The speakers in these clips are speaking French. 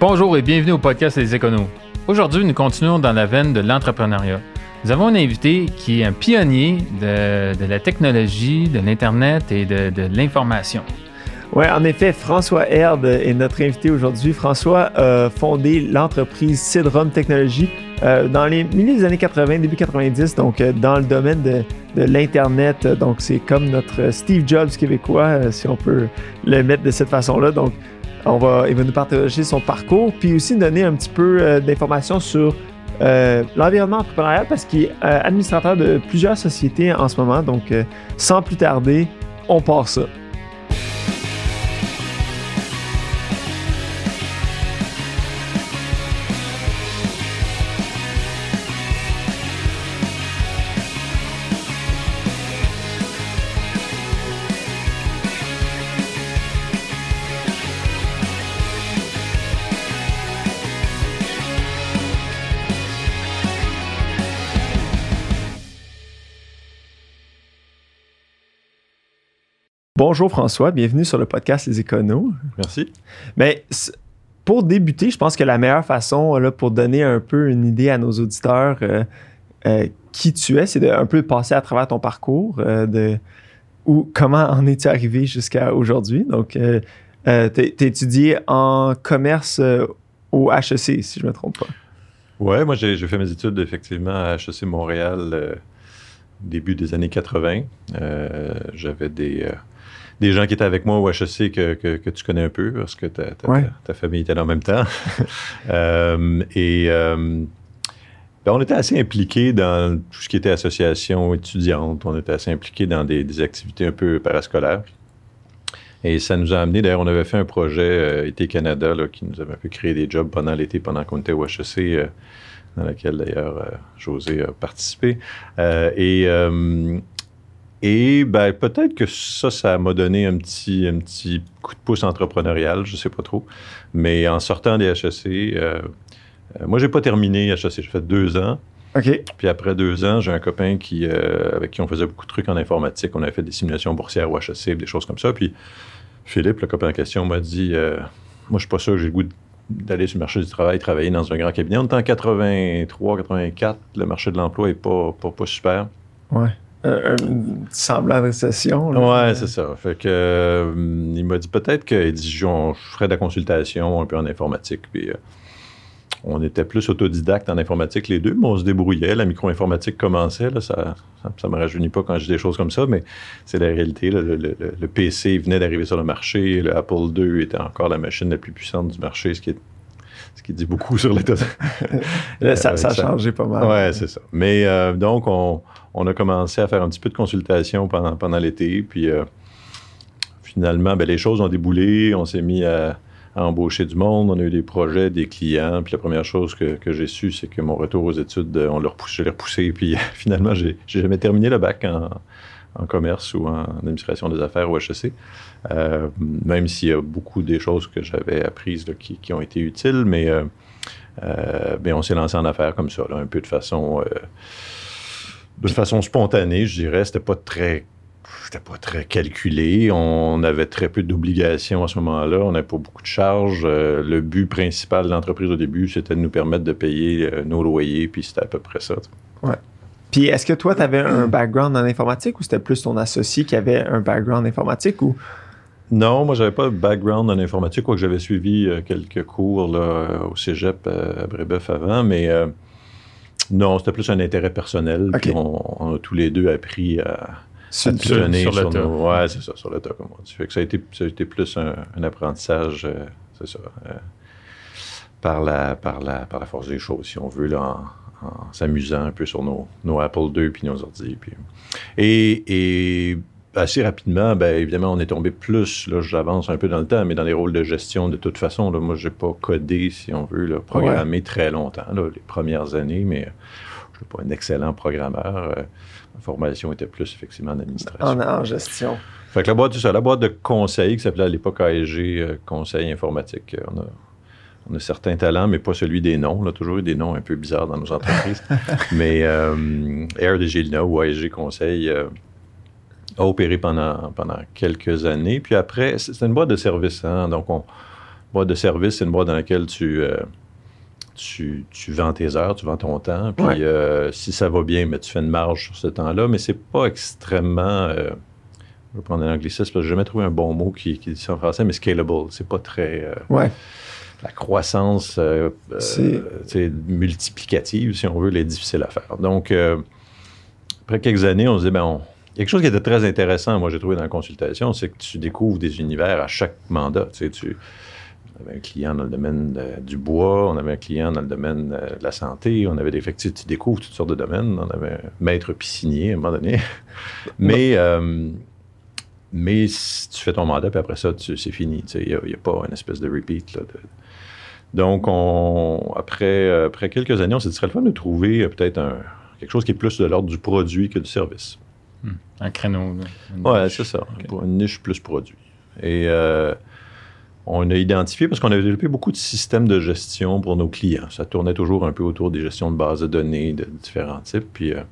Bonjour et bienvenue au podcast Les Éconos. Aujourd'hui, nous continuons dans la veine de l'entrepreneuriat. Nous avons un invité qui est un pionnier de, la technologie, de l'Internet et de, l'information. Oui, en effet, François Herd est notre invité aujourd'hui. François a fondé l'entreprise Sidrom Technologies euh, dans les milieux des années 80, début 90, donc euh, dans le domaine de, l'Internet. Donc, c'est comme notre Steve Jobs québécois, euh, si on peut le mettre de cette façon-là. On va, il va nous partager son parcours, puis aussi donner un petit peu euh, d'informations sur euh, l'environnement entrepreneurial parce qu'il est euh, administrateur de plusieurs sociétés en ce moment. Donc, sans plus tarder, on part ça. Bonjour François, bienvenue sur le podcast Les Éconos. Merci. Mais c- pour débuter, je pense que la meilleure façon là, pour donner un peu une idée à nos auditeurs euh, euh, qui tu es, c'est de un peu passer à travers ton parcours, euh, de ou comment en es-tu arrivé jusqu'à aujourd'hui? Donc, étudié en commerce au HEC, si je ne me trompe pas. Ouais, moi j'ai fait mes études effectivement à HEC Montréal début des années 80. Euh, J'avais des, des gens qui étaient avec moi au HEC que, que, que tu connais un peu parce que ta, ta- Ouais. ta- ta famille était là en même temps. Euh, et euh, ben, on était assez impliqués dans tout ce qui était association étudiante. On était assez impliqués dans des, des activités un peu parascolaires. Et ça nous a amené, d'ailleurs, on avait fait un projet euh, Été Canada là, qui nous avait un peu créé des jobs pendant l'été, pendant qu'on était au HEC, euh, dans lequel d'ailleurs euh, José a participé. Et et ben, peut-être que ça, ça m'a donné un petit, un petit coup de pouce entrepreneurial, je sais pas trop. Mais en sortant des HEC, euh, euh, moi, j'ai pas terminé HEC, j'ai fait deux ans. OK. Puis après deux ans, j'ai un copain qui, euh, avec qui on faisait beaucoup de trucs en informatique. On avait fait des simulations boursières au HEC, des choses comme ça. Puis Philippe, le copain en question, m'a dit euh, Moi, je suis pas sûr que j'ai le goût d'aller sur le marché du travail, travailler dans un grand cabinet. On est en 83, 84. Le marché de l'emploi est pas, pas, pas super. Ouais. Euh, un semblant de récession. là. Ouais, c'est ça. Fait que, euh, il m'a dit peut-être que il dit, je, on- je ferais de la consultation un peu en informatique. Puis, euh, on était plus autodidacte en informatique les deux, mais on se débrouillait. La micro-informatique commençait. Là, ça ne me rajeunit pas quand je dis des choses comme ça, mais c'est la réalité. là. Le, le- le- PC venait d'arriver sur le marché. Le Apple II était encore la machine la plus puissante du marché, ce qui, est, ce qui dit beaucoup sur l'état. Ça, Euh, ça a ça- changé pas mal. Ouais, c'est ça. Mais euh, donc, on, on a commencé à faire un petit peu de consultation pendant, l'été. Puis euh, finalement, ben, les choses ont déboulé. On s'est mis à, embaucher du monde. On a eu des projets, des clients. Puis la première chose que, j'ai su, c'est que mon retour aux études, euh, on l'a repoussé. Puis finalement, j'ai jamais terminé le bac en, commerce ou en administration des affaires au HEC. Euh, même s'il y a beaucoup des choses que j'avais apprises qui, ont été utiles, mais, euh, euh, ben, on s'est lancé en affaires comme ça, un peu de façon, euh, de façon spontanée, je dirais. C'était pas très c'était pas très calculé. On avait très peu d'obligations à ce moment-là. On n'avait pas beaucoup de charges. Euh, le but principal de l'entreprise au début, c'était de nous permettre de payer euh, nos loyers, puis c'était à peu près ça. tu sais. Puis est-ce que toi, tu avais un background en informatique ou c'était plus ton associé qui avait un background informatique ou? Non, moi, j'avais pas de background en informatique, quoique j'avais suivi euh, quelques cours là, au cégep à Brébeuf avant, mais non, c'était plus un intérêt personnel. Puis on, on a tous les deux appris à, sur- à pigeonner sur nos... Ouais, c'est ça, sur le tas, comme on dit. Fait que ça a été, ça a été plus un, un apprentissage, euh, c'est ça, euh, par, la, par, la, par la force des choses, si on veut, là, en, en s'amusant un peu sur nos, nos Apple II puis nos ordi. Puis... Et, et assez rapidement, ben, évidemment, on est tombé plus, là, j'avance un peu dans le temps, mais dans les rôles de gestion, de toute façon, là, moi, j'ai pas codé, si on veut, là, programmé très longtemps, là, les premières années, mais euh, je suis pas un excellent programmeur. euh, ma formation était plus, effectivement, en administration. en, en gestion? Fait que la boîte, ça, la boîte de conseil qui s'appelait à l'époque AEG, euh, Conseil informatique. euh, On a, on a certains talents, mais pas celui des noms. On a toujours eu des noms un peu bizarres dans nos entreprises. mais Air de Gilna ou AEG Conseil a opéré pendant, pendant quelques années. Puis après, c'est une boîte de service. hein, donc, on, boîte de service, c'est une boîte dans laquelle tu, euh, tu, tu, vends tes heures, tu vends ton temps. Puis euh, si ça va bien, mais tu fais une marge sur ce temps-là. Mais c'est pas extrêmement. Euh, je vais prendre un anglicisme parce que j'ai jamais trouvé un bon mot qui, qui dit ça en français, mais scalable. C'est pas très. ouais. La croissance c'est multiplicative, si on veut, elle est difficile à faire. Donc, après quelques années, on se dit, ben, on, quelque chose qui était très intéressant, moi, j'ai trouvé dans la consultation, c'est que tu découvres des univers à chaque mandat. Tu sais, tu, on avait un client dans le domaine du bois, on avait un client dans le domaine de la santé, on avait des effectifs, tu découvres toutes sortes de domaines. On avait un maître piscinier à un moment donné. mais, euh, mais si tu fais ton mandat, puis après ça, c'est fini. Il n'y a, pas une espèce de repeat. Là, Donc, on, après, après quelques années, on s'est dit, ce serait le fun de trouver euh, peut-être quelque chose qui est plus de l'ordre du produit que du service. Hmm. Un créneau. Oui, c'est ça. Pour une niche plus produit. Et euh, on a identifié, parce qu'on avait développé beaucoup de systèmes de gestion pour nos clients. Ça tournait toujours un peu autour des gestions de bases de données de différents types. Puis euh,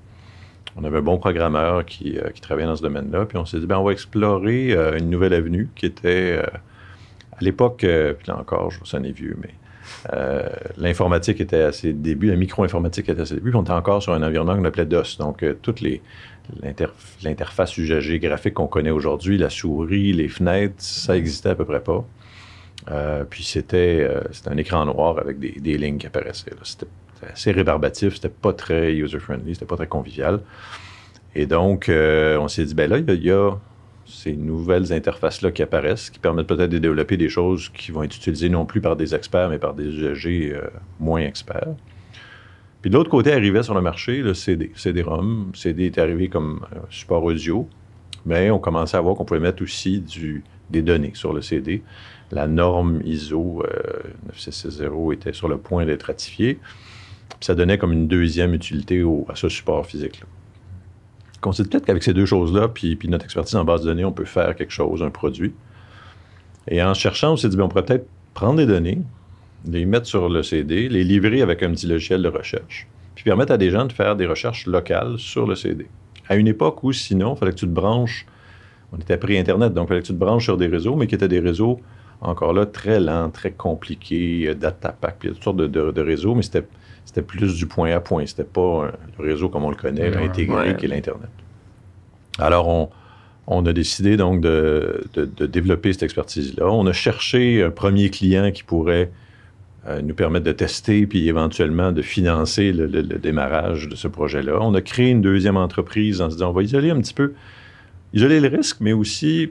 on avait un bon programmeur qui, euh, qui travaillait dans ce domaine-là. Puis on s'est dit, ben, on va explorer une nouvelle avenue qui était, à l'époque, puis là encore, je ça est vieux, mais l'informatique était à ses débuts, la micro-informatique était à ses débuts, puis on était encore sur un environnement qu'on appelait DOS. Donc, toutes les, l'interface usagée graphique qu'on connaît aujourd'hui, la souris, les fenêtres, ça existait à peu près pas. Euh, puis euh, c'était un écran noir avec des, lignes qui apparaissaient. C'était assez rébarbatif, c'était pas très user-friendly, c'était pas très convivial. Et donc, euh, on s'est dit, ben là, il y, a ces nouvelles interfaces-là qui apparaissent, qui permettent peut-être de développer des choses qui vont être utilisées non plus par des experts, mais par des usagers moins experts. Puis de l'autre côté, arrivait sur le marché le CD, CD-ROM. CD est arrivé comme support audio, mais on commençait à voir qu'on pouvait mettre aussi des données sur le CD. La norme ISO 9660 euh, était sur le point d'être ratifiée. Puis ça donnait comme une deuxième utilité à ce support physique-là. On s'est dit peut-être qu'avec ces deux choses-là, puis, puis, notre expertise en base de données, on peut faire quelque chose, un produit. Et en cherchant, on s'est dit, bien, on pourrait peut-être prendre des données, les mettre sur le CD, les livrer avec un petit logiciel de recherche, puis permettre à des gens de faire des recherches locales sur le CD. À une époque où, sinon, il fallait que tu te branches, on était pris Internet, donc il fallait que tu te branches sur des réseaux, mais qui étaient des réseaux, encore là, très lents, très compliqués, euh, datapack, puis il y a toutes sortes de, réseaux, mais c'était, c'était plus du point à point. C'était pas un, le réseau comme on le connaît, intégré, qui est l'Internet. Alors, on, on a décidé donc de, de, développer cette expertise-là. On a cherché un premier client qui pourrait euh, nous permettre de tester puis éventuellement de financer le, démarrage de ce projet-là. On a créé une deuxième entreprise en se disant on va isoler un petit peu, isoler le risque, mais aussi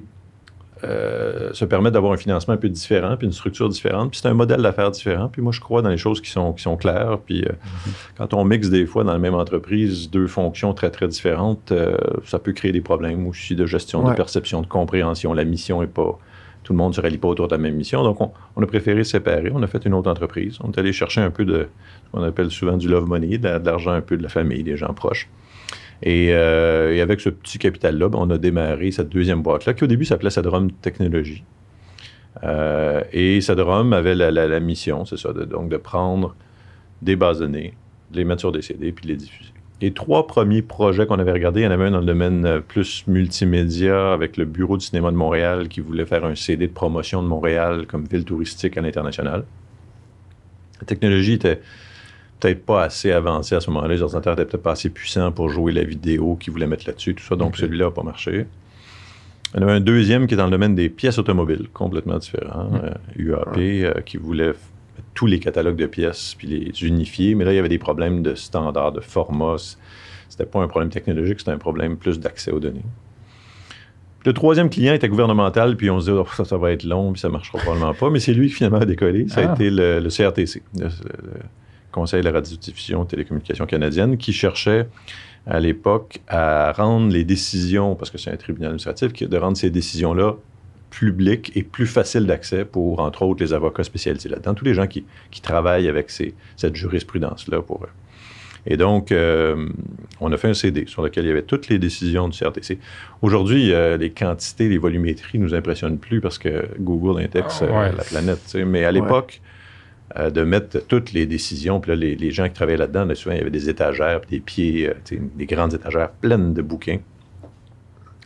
euh, se permettre d'avoir un financement un peu différent, puis une structure différente, puis c'est un modèle d'affaires différent. Puis moi, je crois dans les choses qui sont, qui sont claires. Puis euh, quand on mixe des fois dans la même entreprise deux fonctions très, très différentes, ça peut créer des problèmes aussi de gestion, de perception, de compréhension. La mission n'est pas tout le monde ne se rallie pas autour de la même mission. Donc, on, a préféré séparer. On a fait une autre entreprise. On est allé chercher un peu de ce qu'on appelle souvent du love money, de, l'argent un peu de la famille, des gens proches. Et, euh, avec ce petit capital-là, ben, on a démarré cette deuxième boîte-là, qui au début s'appelait Sadrom Technologie. Euh, et Sadrom avait la, mission, c'est ça, donc de prendre des bases de données, de les mettre sur des CD, puis de les diffuser. Les trois premiers projets qu'on avait regardés, il y en avait un dans le domaine euh, plus multimédia avec le Bureau du cinéma de Montréal qui voulait faire un CD de promotion de Montréal comme ville touristique à l'international. La technologie était peut-être pas assez avancée à ce moment-là. Les ordinateurs étaient peut-être pas assez puissants pour jouer la vidéo qu'ils voulaient mettre là-dessus, tout ça. Donc celui-là n'a pas marché. Il y en avait un deuxième qui est dans le domaine des pièces automobiles, complètement différent, UAP, mm. euh, qui voulait tous les catalogues de pièces puis les unifier. Mais là, il y avait des problèmes de standard, de format. C'était pas un problème technologique, c'était un problème plus d'accès aux données. le troisième client était gouvernemental, puis on se dit, oh, ça, ça va être long, puis ça marchera probablement pas. Mais c'est lui qui finalement a décollé. Ça a ah. été le, CRTC, le, Conseil de la radiodiffusion et télécommunication canadienne, qui cherchait à l'époque à rendre les décisions, parce que c'est un tribunal administratif, de rendre ces décisions-là public et plus facile d'accès pour, entre autres, les avocats spécialisés là-dedans, tous les gens qui, travaillent avec cette jurisprudence-là pour eux. Et donc, euh, on a fait un CD sur lequel il y avait toutes les décisions du CRTC. Aujourd'hui, euh, les quantités, les volumétries nous impressionnent plus parce que Google indexe euh, la planète. Mais à l'époque, de mettre toutes les décisions, puis là, les, gens qui travaillaient là-dedans, souvent, il y avait des étagères, des pieds, des grandes étagères pleines de bouquins.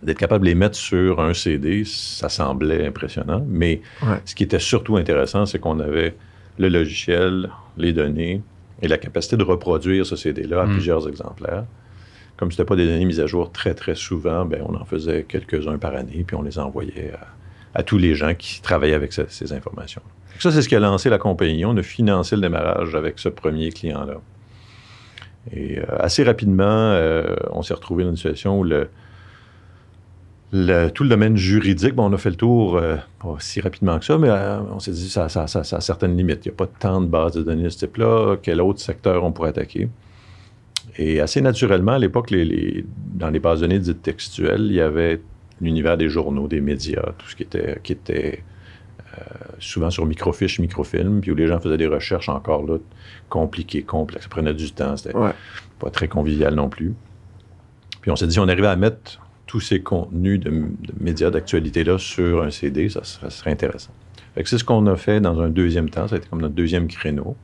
D'être capable de les mettre sur un CD, ça semblait impressionnant. Mais Ouais. ce qui était surtout intéressant, c'est qu'on avait le logiciel, les données et la capacité de reproduire ce CD-là à Mm. plusieurs exemplaires. Comme ce n'était pas des données mises à jour très, très souvent, ben, on en faisait quelques-uns par année, puis on les envoyait à, à tous les gens qui travaillaient avec ce- ces informations. Ça, c'est ce qui a lancé la compagnie. On a financé le démarrage avec ce premier client-là. Et euh, assez rapidement, euh, on s'est retrouvé dans une situation où le, le- tout le domaine juridique, bon, on a fait le tour euh, pas si rapidement que ça, mais euh, on s'est dit ça, ça, ça, ça a certaines limites. Il n'y a pas tant de bases de données de ce type-là. Quel autre secteur on pourrait attaquer? Et assez naturellement, à l'époque, les- les- dans les bases de données dites textuelles, il y avait l'univers des journaux, des médias, tout ce qui était, qui était euh, souvent sur microfiche, microfilm, puis où les gens faisaient des recherches encore là, compliquées, complexes. Ça prenait du temps, c'était Ouais. pas très convivial non plus. Puis on s'est dit, si on arrivait à mettre tous ces contenus de, de médias d'actualité-là sur un CD, ça serait, ça serait intéressant. C'est ce qu'on a fait dans un deuxième temps, ça a été comme notre deuxième créneau.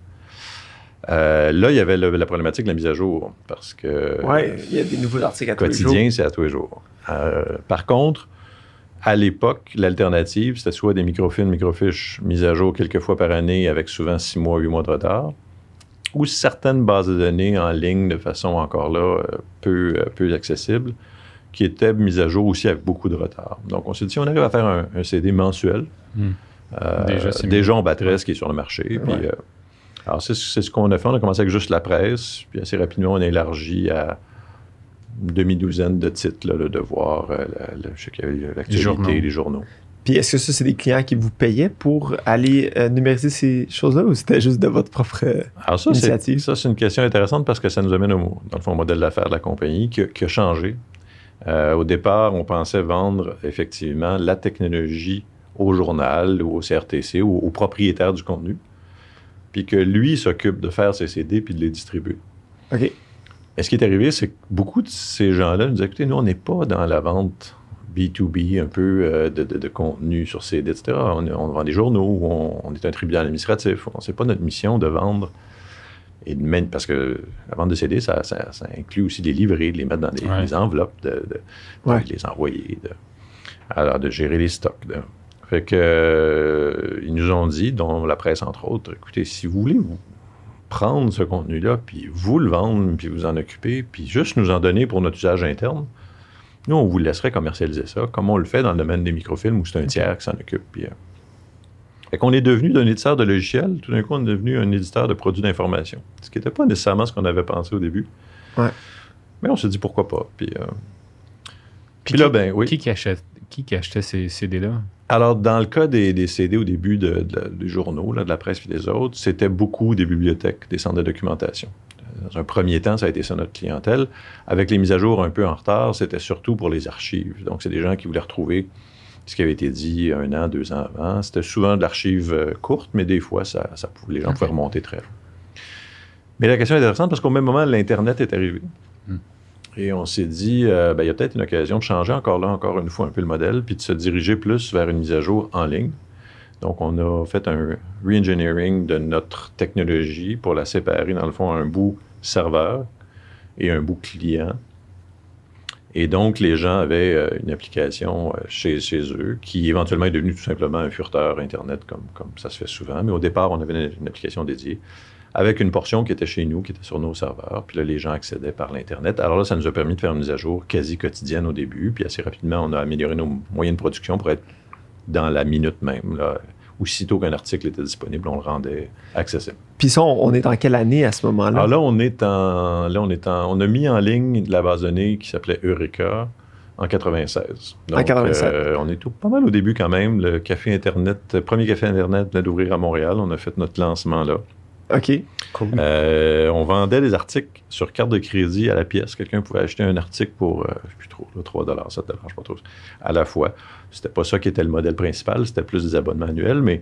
Euh, là, il y avait le- la problématique de la mise à jour, parce que Ouais, il y a des nouveaux articles à tous les jours. quotidien, c'est à tous les jours. Euh, par contre, à l'époque, l'alternative, c'était soit des microfilms, microfiches mises à jour quelques fois par année avec souvent six mois, huit mois de retard, ou certaines bases de données en ligne de façon encore là peu, euh, peu accessible, qui étaient mises à jour aussi avec beaucoup de retard. Donc, on s'est dit, si on arrive à faire un, un CD mensuel, Hmm. euh, Déjà, on battrait ce qui est sur le marché. Puis, euh, alors, c'est c'est ce qu'on a fait. On a commencé avec juste la presse, puis assez rapidement, on a élargi à une demi-douzaine de titres, là, le devoir, euh, la- la- je sais qu'il y avait l'actualité, journaux. les journaux. Puis est-ce que ça, c'est des clients qui vous payaient pour aller euh, numériser ces choses-là ou c'était juste de votre propre. euh, Alors ça, c'est, Initiative? ça, c'est une question intéressante parce que ça nous amène au, dans le fond, au modèle d'affaires de la compagnie qui, a- qui a changé. Euh, au départ, on pensait vendre effectivement la technologie au journal ou au CRTC ou au propriétaire du contenu, puis que lui s'occupe de faire ses CD puis de les distribuer. OK. Et ce qui est arrivé, c'est que beaucoup de ces gens-là nous disaient, écoutez, nous, on n'est pas dans la vente B2B, un peu euh, de, de- de contenu sur CD, etc. On, vend des journaux, ou on, on est un tribunal administratif. C'est pas notre mission de vendre. Et de mène- parce que la vente de CD, ça, ça- ça inclut aussi les livrer, de les mettre dans des, Ouais. des enveloppes, de, de- de Ouais. les envoyer, de, alors de gérer les stocks. de- Fait que, euh, ils nous ont dit, dont la presse entre autres, écoutez, si vous voulez vous prendre ce contenu-là, puis vous le vendre, puis vous en occuper, puis juste nous en donner pour notre usage interne, nous, on vous laisserait commercialiser ça, comme on le fait dans le domaine des microfilms, où c'est un tiers qui s'en occupe. Puis, euh, fait qu'on est devenu d'un éditeur de logiciels, tout d'un coup, on est devenu un éditeur de produits d'information. Ce qui n'était pas nécessairement ce qu'on avait pensé au début. Ouais. Mais on s'est dit pourquoi pas. Puis, euh, puis là, ben oui. Qui, qui, achète, qui, qui achetait ces CD-là? Alors, dans le cas des, des CD au début de- de la- des journaux, là, de la presse et des autres, c'était beaucoup des bibliothèques, des centres de documentation. Dans un premier temps, ça a été ça notre clientèle. Avec les mises à jour un peu en retard, c'était surtout pour les archives. Donc, c'est des gens qui voulaient retrouver ce qui avait été dit un an, deux ans avant. C'était souvent de l'archive euh, courte, mais des fois, ça, les gens pouvaient remonter très loin. Mais la question est intéressante parce qu'au même moment, l'Internet est arrivé. Hmm. Et on s'est dit, euh, ben, il y a peut-être une occasion de changer encore là, encore une fois, un peu le modèle, puis de se diriger plus vers une mise à jour en ligne. Donc, on a fait un re-engineering de notre technologie pour la séparer, dans le fond, un bout serveur et un bout client. Et donc, les gens avaient euh, une application euh, chez, chez eux qui éventuellement est devenue tout simplement un furteur Internet, comme, comme ça se fait souvent. Mais au départ, on avait une, application dédiée avec une portion qui était chez nous, qui était sur nos serveurs. Puis là, les gens accédaient par l'Internet. Alors là, ça nous a permis de faire une mise à jour quasi quotidienne au début. Puis assez rapidement, on a amélioré nos moyens de production pour être dans la minute même. Là. Aussitôt qu'un article était disponible, on le rendait accessible. Puis ça, on on est dans quelle année à ce moment-là? Alors là, on est en, là, on est en, on a mis en ligne la base de données qui s'appelait Eureka en 96. En 96. euh, on est tout, pas mal au début quand même. Le café Internet, le premier café Internet venait d'ouvrir à Montréal. On a fait notre lancement là. OK. Euh, on vendait des articles sur carte de crédit à la pièce. Quelqu'un pouvait acheter un article pour, euh, je sais plus trop, là, 3 7 je sais pas trop, à la fois. C'était pas ça qui était le modèle principal, c'était plus des abonnements annuels, mais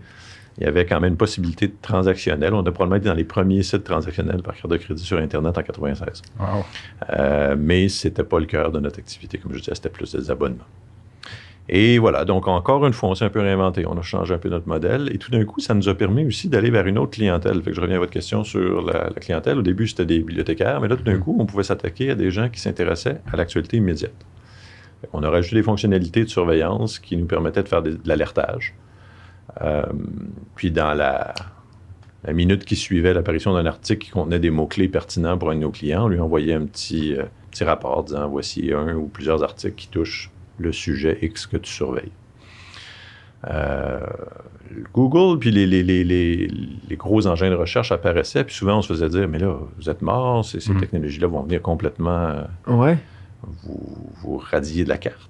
il y avait quand même une possibilité de transactionnel. On a probablement été dans les premiers sites transactionnels par carte de crédit sur Internet en 96. Wow. Euh, mais c'était pas le cœur de notre activité, comme je disais, c'était plus des abonnements. Et voilà, donc encore une fois, on s'est un peu réinventé, on a changé un peu notre modèle, et tout d'un coup, ça nous a permis aussi d'aller vers une autre clientèle. Fait que je reviens à votre question sur la, la clientèle. Au début, c'était des bibliothécaires, mais là, tout d'un Mhm. coup, on pouvait s'attaquer à des gens qui s'intéressaient à l'actualité immédiate. On a rajouté des fonctionnalités de surveillance qui nous permettaient de faire de l'alertage. Euh, puis dans la, minute qui suivait l'apparition d'un article qui contenait des mots-clés pertinents pour un de nos clients, on lui envoyait un petit, euh, petit rapport disant voici un ou plusieurs articles qui touchent le sujet X que tu surveilles. Euh, Google, puis les, les, gros engins de recherche apparaissaient, puis souvent on se faisait dire, mais là, vous êtes morts, ces, mm. technologies-là vont venir complètement ouais. vous, vous, radier de la carte.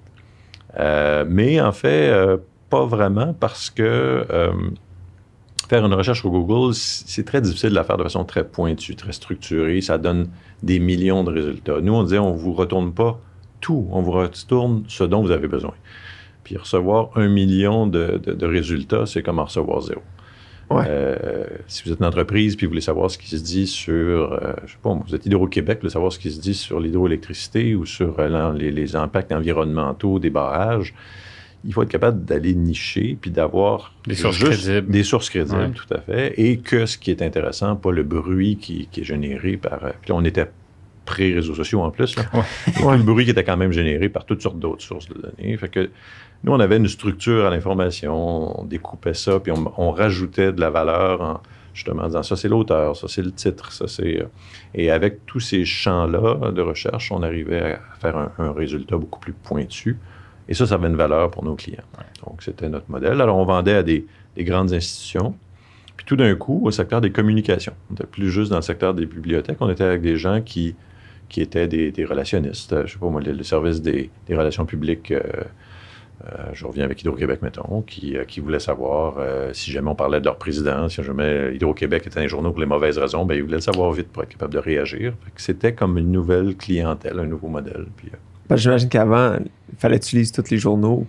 mais en fait, pas vraiment parce que euh, faire une recherche sur Google, c'est très difficile de la faire de façon très pointue, très structurée. Ça donne des millions de résultats. Nous, on disait, on ne vous retourne pas tout, on vous retourne ce dont vous avez besoin. Puis recevoir un million de, résultats, c'est comme en recevoir zéro. Euh, si vous êtes une entreprise puis vous voulez savoir ce qui se dit sur, euh, je sais pas, vous êtes Hydro-Québec, vous voulez savoir ce qui se dit sur l'hydroélectricité ou sur les, les, impacts environnementaux des barrages, il faut être capable d'aller nicher puis d'avoir des sources crédibles. Des sources crédibles, tout à fait. Et que ce qui est intéressant, pas le bruit qui, est généré par. Euh, puis on était pré-réseaux sociaux en plus. Là. le bruit qui était quand même généré par toutes sortes d'autres sources de données. Fait que nous, on avait une structure à l'information, on découpait ça, puis on, rajoutait de la valeur en justement disant ça c'est l'auteur, ça c'est le titre, ça c'est. Euh, et avec tous ces champs-là de recherche, on arrivait à faire un résultat beaucoup plus pointu. Et ça, ça avait une valeur pour nos clients. Donc, c'était notre modèle. Alors, on vendait à des, grandes institutions. Puis tout d'un coup, au secteur des communications, on n'était plus juste dans le secteur des bibliothèques, on était avec des gens qui, qui étaient des, relationnistes. Je ne sais pas moi, le, service des, relations publiques, euh, euh, je reviens avec Hydro-Québec, mettons, qui, euh, voulaient savoir si jamais on parlait de leur président, si jamais Hydro-Québec était un journaux pour les mauvaises raisons, bien, ils voulaient le savoir vite pour être capable de réagir. C'était comme une nouvelle clientèle, un nouveau modèle. J'imagine qu'avant, il fallait lises tous les journaux,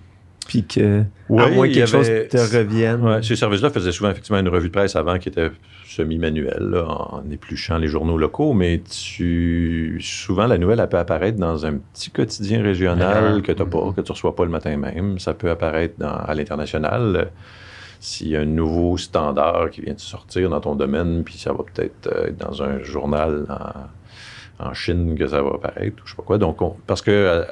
puis que, à moins que quelque chose te revienne. Ouais, ces services-là faisaient souvent effectivement une revue de presse avant qui était semi-manuelle, en épluchant les journaux locaux, mais tu, souvent la nouvelle elle peut apparaître dans un petit quotidien régional que tu n'as pas, que tu ne reçois pas le matin même. Ça peut apparaître à l'international. S'il y a un nouveau standard qui vient de sortir dans ton domaine, puis ça va peut-être être dans un journal en Chine que ça va apparaître, ou je sais pas quoi. Donc, parce que euh,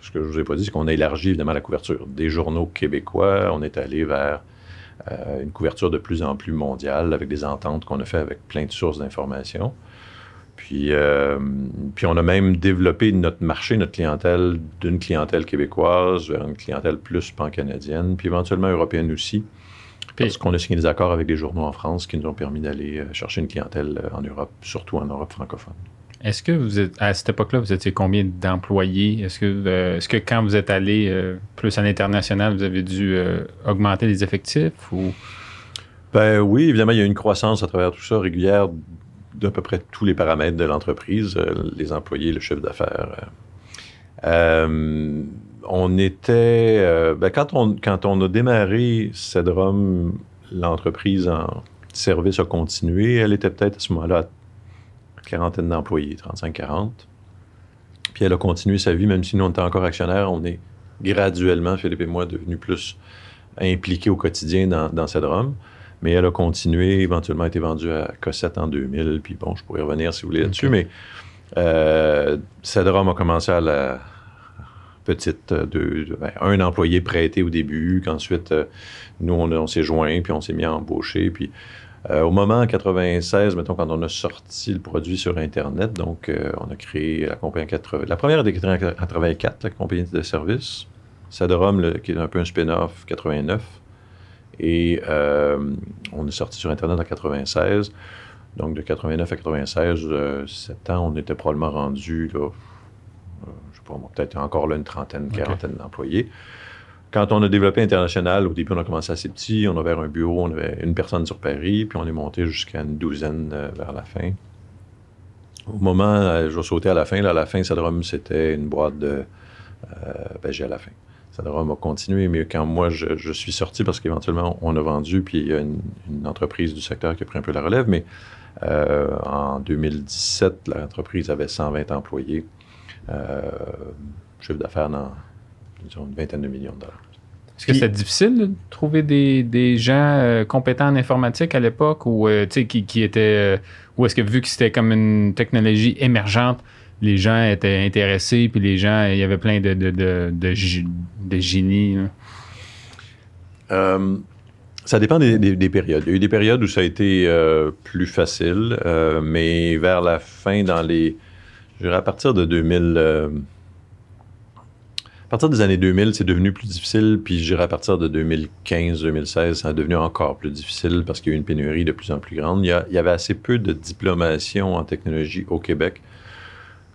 ce que je vous ai pas dit, c'est qu'on a élargi évidemment la couverture des journaux québécois. On est allé vers euh, une couverture de plus en plus mondiale avec des ententes qu'on a fait avec plein de sources d'informations. Puis, euh, puis on a même développé notre marché, notre clientèle, d'une clientèle québécoise vers une clientèle plus pan-canadienne, puis éventuellement européenne aussi. Parce qu'on a signé des accords avec des journaux en France qui nous ont permis d'aller chercher une clientèle en Europe, surtout en Europe francophone. Est-ce que vous êtes à cette époque-là, vous étiez combien d'employés? Est-ce que, euh, est-ce que quand vous êtes allé euh, plus à l'international, vous avez dû euh, augmenter les effectifs ou? Ben oui, évidemment, il y a une croissance à travers tout ça régulière d'à peu près tous les paramètres de l'entreprise, les employés, le chiffre d'affaires. on était. Ben, quand, on, quand on a démarré Cedrum, l'entreprise en service a continué. Elle était peut-être à ce moment-là quarantaine d'employés, 35-40. Puis elle a continué sa vie, même si nous, on était encore actionnaires, on est graduellement, Philippe et moi, devenus plus impliqués au quotidien dans, dans Cedrum. Mais elle a continué, éventuellement a été vendue à Cossette en 2000. Puis bon, je pourrais revenir si vous voulez là-dessus. Mais euh, Cedrum a commencé à la petite, euh, de, ben, un employé prêté au début, qu'ensuite, euh, nous, on, on s'est joints, puis on s'est mis à embaucher. Puis euh, au moment en 96, mettons, quand on a sorti le produit sur Internet, donc euh, on a créé la compagnie 80. La première en 84, la compagnie de service. Sadrom, qui est un peu un spin-off, 89. Et euh, on est sorti sur Internet en 96. Donc de 89 à 96, 7 ans, on était probablement rendu, là, je sais pas, peut-être encore là une trentaine, quarantaine d'employés. Quand on a développé international, au début, on a commencé assez petit. On avait un bureau, on avait une personne sur Paris, puis on est monté jusqu'à une douzaine euh, vers la fin. Au moment, euh, je vais à la fin, là, à la fin, Sadrum, c'était une boîte de. Euh, ben, j'ai à la fin. Sadrum a continué, mais quand moi, je, suis sorti, parce qu'éventuellement, on a vendu, puis il y a une, entreprise du secteur qui a pris un peu la relève, mais en 2017, l'entreprise avait 120 employés. chiffre d'affaires dans une vingtaine de millions de dollars. Est-ce que c'était difficile de trouver des, gens euh, compétents en informatique à l'époque ou euh, qui, qui étaient. Euh, ou est-ce que vu que c'était comme une technologie émergente, les gens étaient intéressés, puis les gens, il y avait plein de, de, de, de, génies. ça dépend des, des- des périodes. Il y a eu des périodes où ça a été plus facile, mais vers la fin, dans les. Je dirais à partir de 2000. À partir des années 2000, c'est devenu plus difficile, puis je dirais à partir de 2015-2016, ça a devenu encore plus difficile parce qu'il y a eu une pénurie de plus en plus grande. Il y, avait assez peu de diplomation en technologie au Québec.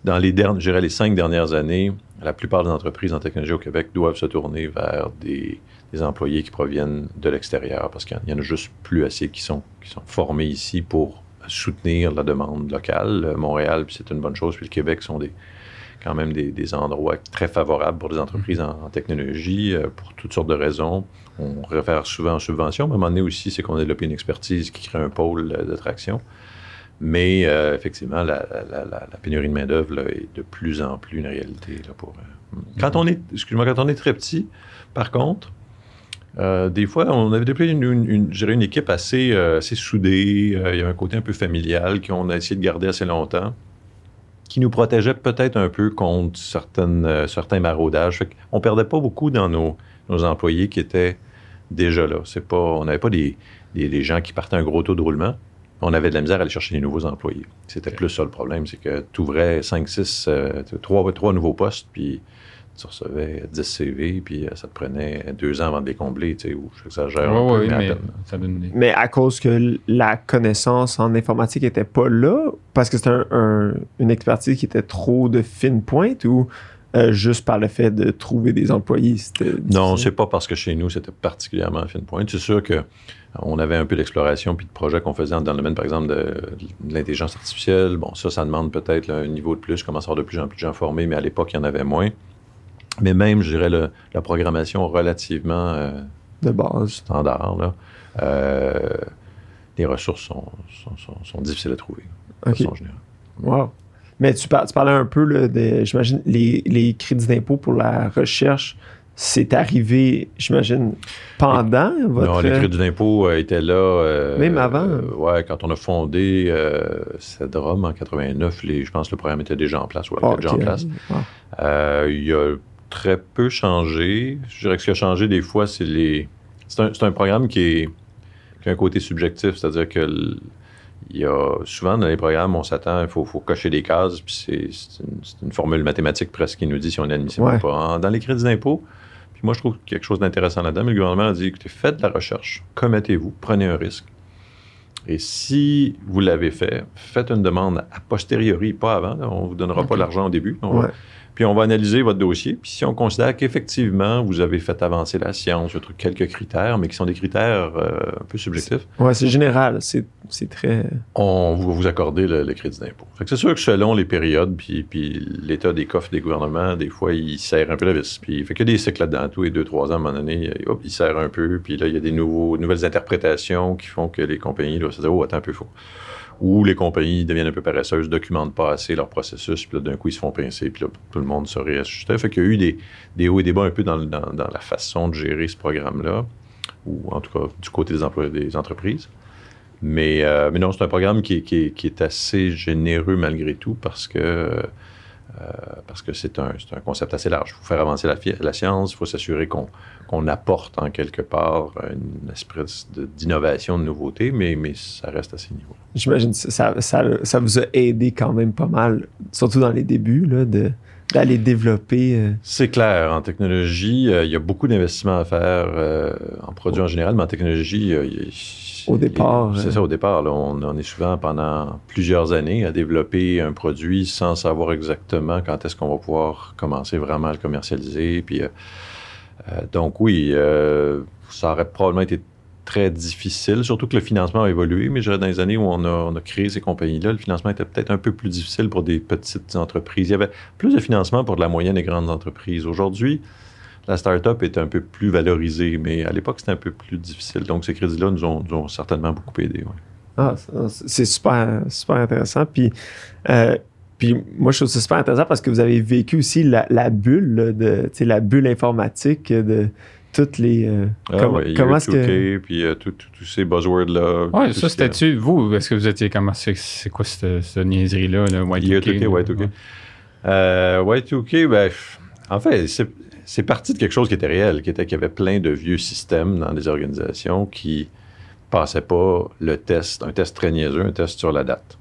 Dans les, les cinq dernières années, la plupart des entreprises en technologie au Québec doivent se tourner vers des, employés qui proviennent de l'extérieur parce qu'il y en a juste plus assez qui sont, qui sont formés ici pour soutenir la demande locale. Montréal, c'est une bonne chose, puis le Québec sont des, quand même des, des endroits très favorables pour des entreprises en, en technologie euh, pour toutes sortes de raisons. On réfère souvent en subvention, mais à un moment donné aussi, c'est qu'on a développé une expertise qui crée un pôle d'attraction. Mais euh, effectivement, la, la- la- la pénurie de main-d'œuvre est de plus en plus une réalité. Là, pour, euh, quand on est, excuse-moi, quand on est très petit, par contre, euh, des fois, on avait développé une, une, équipe assez, assez soudée. Il y a un côté un peu familial qu'on a essayé de garder assez longtemps, qui nous protégeait peut-être un peu contre certaines, euh, certains maraudages. Fait on perdait pas beaucoup dans nos, nos employés qui étaient déjà là. C'est pas, on n'avait pas des, des, des gens qui partaient un gros taux de roulement. On avait de la misère à aller chercher des nouveaux employés. C'était plus ça le problème, c'est que tu ouvrais 5, 6, 3, trois nouveaux postes, puis tu recevais 10 CV, puis euh, ça te prenait deux ans avant de les combler, tu sais, ou j'exagère Ouais, ouais, mais à mais ça donne à cause que la connaissance en informatique était pas là, parce que c'était un- un- une expertise qui était trop de fine pointe ou euh, juste par le fait de trouver des employés? c'était Non, c'est pas parce que chez nous, c'était particulièrement fine pointe. C'est sûr que on avait un peu d'exploration puis de projets qu'on faisait dans le domaine, par exemple, de, de l'intelligence artificielle. Bon, ça, ça demande peut-être un niveau de plus, commence à avoir de plus en plus de gens formés, mais à l'époque, il y en avait moins. Mais même, je dirais, le- la programmation relativement euh, De base. standard, là, euh, les ressources sont, sont- sont- sont difficiles à trouver, de OK. façon générale. Wow. Mais tu, par- tu parlais un peu là, de, j'imagine, les, les crédits d'impôt pour la recherche, c'est arrivé, j'imagine, pendant votre... Non, les crédits d'impôt euh, étaient là. euh, Même avant? euh, ouais, quand on a fondé euh, Cedrom en 89, les, je pense que le programme était déjà en place, ou était déjà en place. Euh, il a très peu changé. Je dirais que ce qui a changé des fois, c'est les. C'est un, programme qui, est, qui a un côté subjectif, c'est-à-dire que l- il y a souvent dans les programmes, on s'attend, il faut, faut cocher des cases, puis c'est une, formule mathématique presque qui nous dit si on est admissible Ouais. ou pas. En- dans les crédits d'impôt, puis moi je trouve quelque chose d'intéressant là-dedans, mais le gouvernement a dit écoutez, faites de la recherche, commettez-vous, prenez un risque. Et si vous l'avez fait, faites une demande a posteriori, pas avant. là. on ne vous donnera pas l'argent au début. On va- Ouais. Puis on va analyser votre dossier. Puis si on considère qu'effectivement, vous avez fait avancer la science, truc- quelques critères, mais qui sont des critères euh, un peu subjectifs, Ouais, c'est général. C'est, très... on va vous accorder le, le crédit d'impôt. Fait que c'est sûr que selon les périodes, puis, puis l'état des coffres des gouvernements, des fois, il serre un peu la vis. Puis fait qu'il y a des cycles là-dedans. Tous les deux, trois ans, à un moment donné, hop, il serre un peu. Puis là, il y a des nouveaux, nouvelles interprétations qui font que les compagnies doivent se dire, oh, attends un peu, faut. Ou les compagnies deviennent un peu paresseuses, documentent pas assez leur processus, puis d'un coup, ils se font pincer, puis là, tout le monde se réajustait. Fait qu'il y a eu des, hauts et des bas un peu dans, la façon de gérer ce programme-là, ou en tout cas du côté des, emplois, des entreprises. Mais, euh, non, c'est un programme qui est assez généreux malgré tout parce que euh, parce que c'est un, un concept assez large. Il faut faire avancer la, science, il faut s'assurer qu'on qu'on apporte en quelque part une espèce de- d'innovation, de, nouveauté, mais, mais ça reste à ces niveaux. J'imagine que ça, ça, ça vous a aidé quand même pas mal, surtout dans les débuts, là, de, d'aller développer... euh, C'est clair, en technologie, euh, il y a beaucoup d'investissements à faire en produits en général, mais en technologie, il y a- Au départ, C'est ça, au départ. là, on, on est souvent pendant plusieurs années à développer un produit sans savoir exactement quand est-ce qu'on va pouvoir commencer vraiment à le commercialiser. Puis, euh, euh, donc oui, euh, ça aurait probablement été très difficile, surtout que le financement a évolué, mais dans les années où on a, on a créé ces compagnies-là, le financement était peut-être un peu plus difficile pour des petites entreprises. Il y avait plus de financement pour de la moyenne et grandes entreprises. Aujourd'hui, la start-up est un peu plus valorisée, mais à l'époque, c'était un peu plus difficile. Donc, ces crédits-là nous ont, nous ont certainement beaucoup aidé. ouais. Ah, c'est- super, super intéressant. Puis, euh, puis moi, je trouve ça super intéressant parce que vous avez vécu aussi la, la bulle, là, de, tu sais, la bulle informatique de toutes les... euh, Ah comment ouais, comment est-ce que... 2K, puis euh, tous ces buzzwords-là. Ouais, tout ça, c'était-tu, vous, est-ce que vous étiez comment, c'est, c'est quoi cette, cette niaiserie-là, a Y2K, 2K, ouais, 2K. Euh, Y2K, ben, en fait, c'est parti de quelque chose qui était réel, qui était qu'il y avait plein de vieux systèmes dans des organisations qui passaient pas le test, un test très niaiseux, un test sur la date.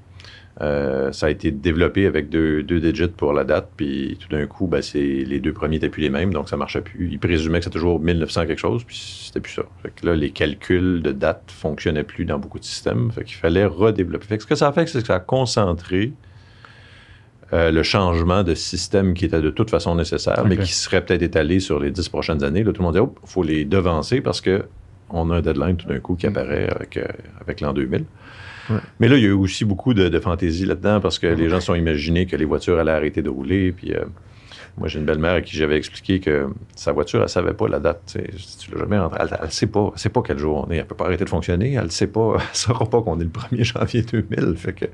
Euh, ça a été développé avec deux, digits pour la date, puis tout d'un coup, ben, les deux premiers n'étaient plus les mêmes, donc ça marchait plus. Ils présumaient que c'était toujours 1900 quelque chose, puis c'était plus ça. Fait là, les calculs de date fonctionnaient plus dans beaucoup de systèmes, fait qu'il fallait redévelopper. Fait que ce que ça a fait, c'est que ça a concentré euh, le changement de système qui était de toute façon nécessaire, mais qui serait peut-être étalé sur les dix prochaines années. Là, tout le monde dit, oh, il faut les devancer parce que on a un deadline tout d'un coup qui apparaît avec, euh, avec l'an 2000. Mais là, il y a eu aussi beaucoup de, fantaisie là-dedans parce que les gens se sont imaginés que les voitures allaient arrêter de rouler. Puis euh, moi, j'ai une belle-mère à qui j'avais expliqué que sa voiture, elle ne savait pas la date. Tu l'as jamais rentré. Elle ne sait pas, sait pas quel jour on est. Elle ne peut pas arrêter de fonctionner. Elle ne sait pas. Elle saura pas qu'on est le 1er janvier 2000. Fait que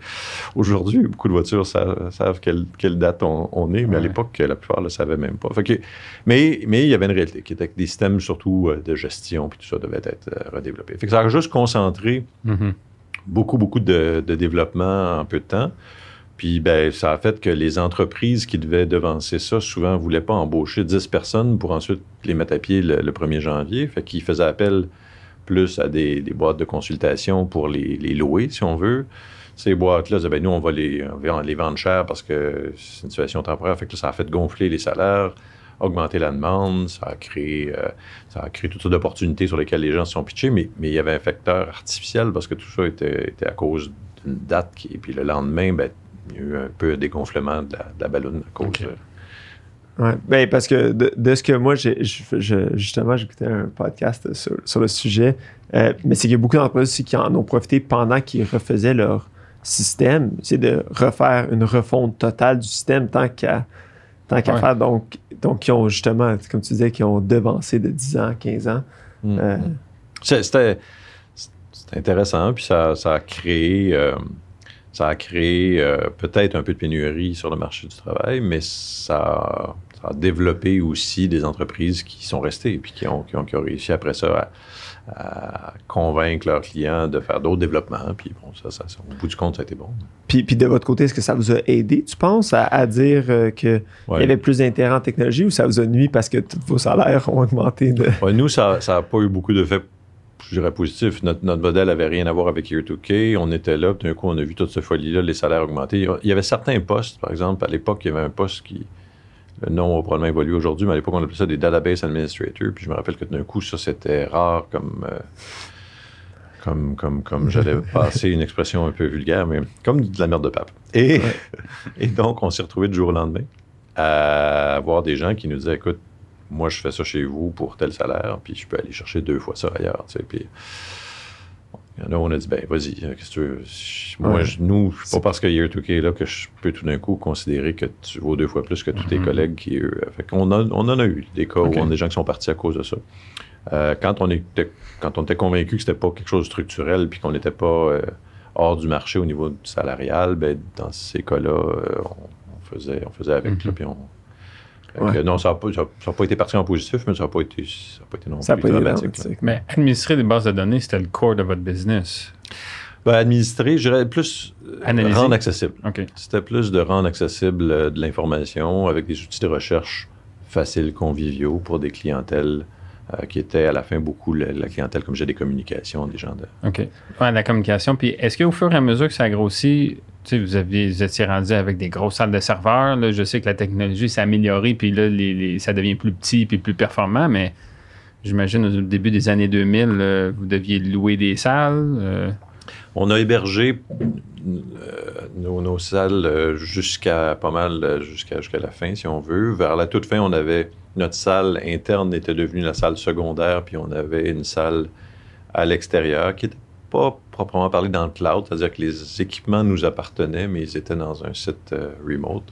aujourd'hui, beaucoup de voitures savent, quelle, date on, est, mais à l'époque, la plupart ne le savaient même pas. Fait que, mais, mais il y avait une réalité qui était que des systèmes, surtout euh, de gestion, puis tout ça, devait être euh, redéveloppé. Fait que ça a juste concentré. Mm-hmm beaucoup, beaucoup de, développement en peu de temps. Puis ben, ça a fait que les entreprises qui devaient devancer ça, souvent, ne voulaient pas embaucher 10 personnes pour ensuite les mettre à pied le, 1er janvier. Fait qu'ils faisaient appel plus à des, boîtes de consultation pour les, louer, si on veut. Ces boîtes-là, ben, nous, on va les, les vendre cher parce que c'est une situation temporaire. Fait que ça a fait gonfler les salaires augmenter la demande, ça a créé, euh, ça a créé toutes sortes d'opportunités sur lesquelles les gens se sont pitchés, mais, mais il y avait un facteur artificiel parce que tout ça était, était à cause d'une date. Qui, et puis le lendemain, ben, il y a eu un peu de dégonflement de la, de la ballonne à cause de, oui, ben parce que de, ce que moi, j'ai, justement, j'écoutais un podcast sur, le sujet, euh, mais c'est qu'il y a beaucoup d'entreprises qui en ont profité pendant qu'ils refaisaient leur système, c'est de refaire une refonte totale du système tant qu'à tant qu'à faire. Donc, donc, ils ont justement, comme tu disais, qui ont devancé de 10 ans, 15 ans. Mm. Euh, c'était intéressant, puis ça, a créé, euh, ça a créé euh, peut-être un peu de pénurie sur le marché du travail, mais ça, a développé aussi des entreprises qui sont restées, puis qui ont, qui ont, qui ont réussi après ça à à convaincre leurs clients de faire d'autres développements. Puis bon, ça, ça, au bout du compte, ça a été bon. Puis, puis de votre côté, est-ce que ça vous a aidé, tu penses, à, dire euh, qu'il y avait plus d'intérêt en technologie ou ça vous a nuit parce que tous vos salaires ont augmenté? De... nous, ça n'a pas eu beaucoup d'effets je dirais positif. Notre, notre modèle n'avait rien à voir avec Year2K. On était là, d'un coup, on a vu toute cette folie-là, les salaires augmenter. Il y avait certains postes, par exemple, à l'époque, il y avait un poste qui, le nom a probablement évolué aujourd'hui, mais à l'époque, on appelait ça des database administrators. Puis je me rappelle que d'un coup, ça, c'était rare comme. Euh, comme, comme, comme j'allais passer une expression un peu vulgaire, mais comme de la merde de pape. Et, et donc, on s'est retrouvé du jour au lendemain à avoir des gens qui nous disaient écoute, moi, je fais ça chez vous pour tel salaire, puis je peux aller chercher deux fois ça ailleurs. Tu sais, puis, il y en a on a dit, ben vas-y, euh, qu'est-ce que tu veux? Moi, je, nous, pas parce qu'il y a Year2K est là que je peux tout d'un coup considérer que tu vaux deux fois plus que tous tes mm-hmm. collègues qui eux. Fait qu'on on en a eu des cas où on a des gens qui sont partis à cause de ça. Euh, quand, on était, quand on était convaincu que c'était pas quelque chose de structurel puis qu'on n'était pas euh, hors du marché au niveau salarial, ben, dans ces cas-là, on, faisait, on faisait avec. Mm-hmm. puis on, non, ça n'a pas, pas, été parti en positif, mais ça n'a pas, été, ça pas été non ça plus dramatique. Mais administrer des bases de données, c'était le core de votre business. Ben, administrer, je dirais plus euh, rendre accessible. C'était plus de rendre accessible euh, de l'information avec des outils de recherche faciles, conviviaux pour des clientèles euh, qui étaient à la fin beaucoup la, clientèle, comme j'ai des communications, des gens de. OK. Ouais, la communication. Puis est-ce qu'au fur et à mesure que ça grossit, vous, aviez, vous étiez rendu avec des grosses salles de serveurs. je sais que la technologie s'est améliorée, puis là, ça devient plus petit puis plus performant, mais j'imagine au début des années 2000, euh, vous deviez louer des salles. Euh. On a hébergé euh, nos, salles jusqu'à pas mal, jusqu'à la fin, si on veut. Vers la toute fin, on avait notre salle interne était devenue la salle secondaire, puis on avait une salle à l'extérieur qui était pas proprement parlé dans le cloud, c'est-à-dire que les équipements nous appartenaient, mais ils étaient dans un site euh, remote.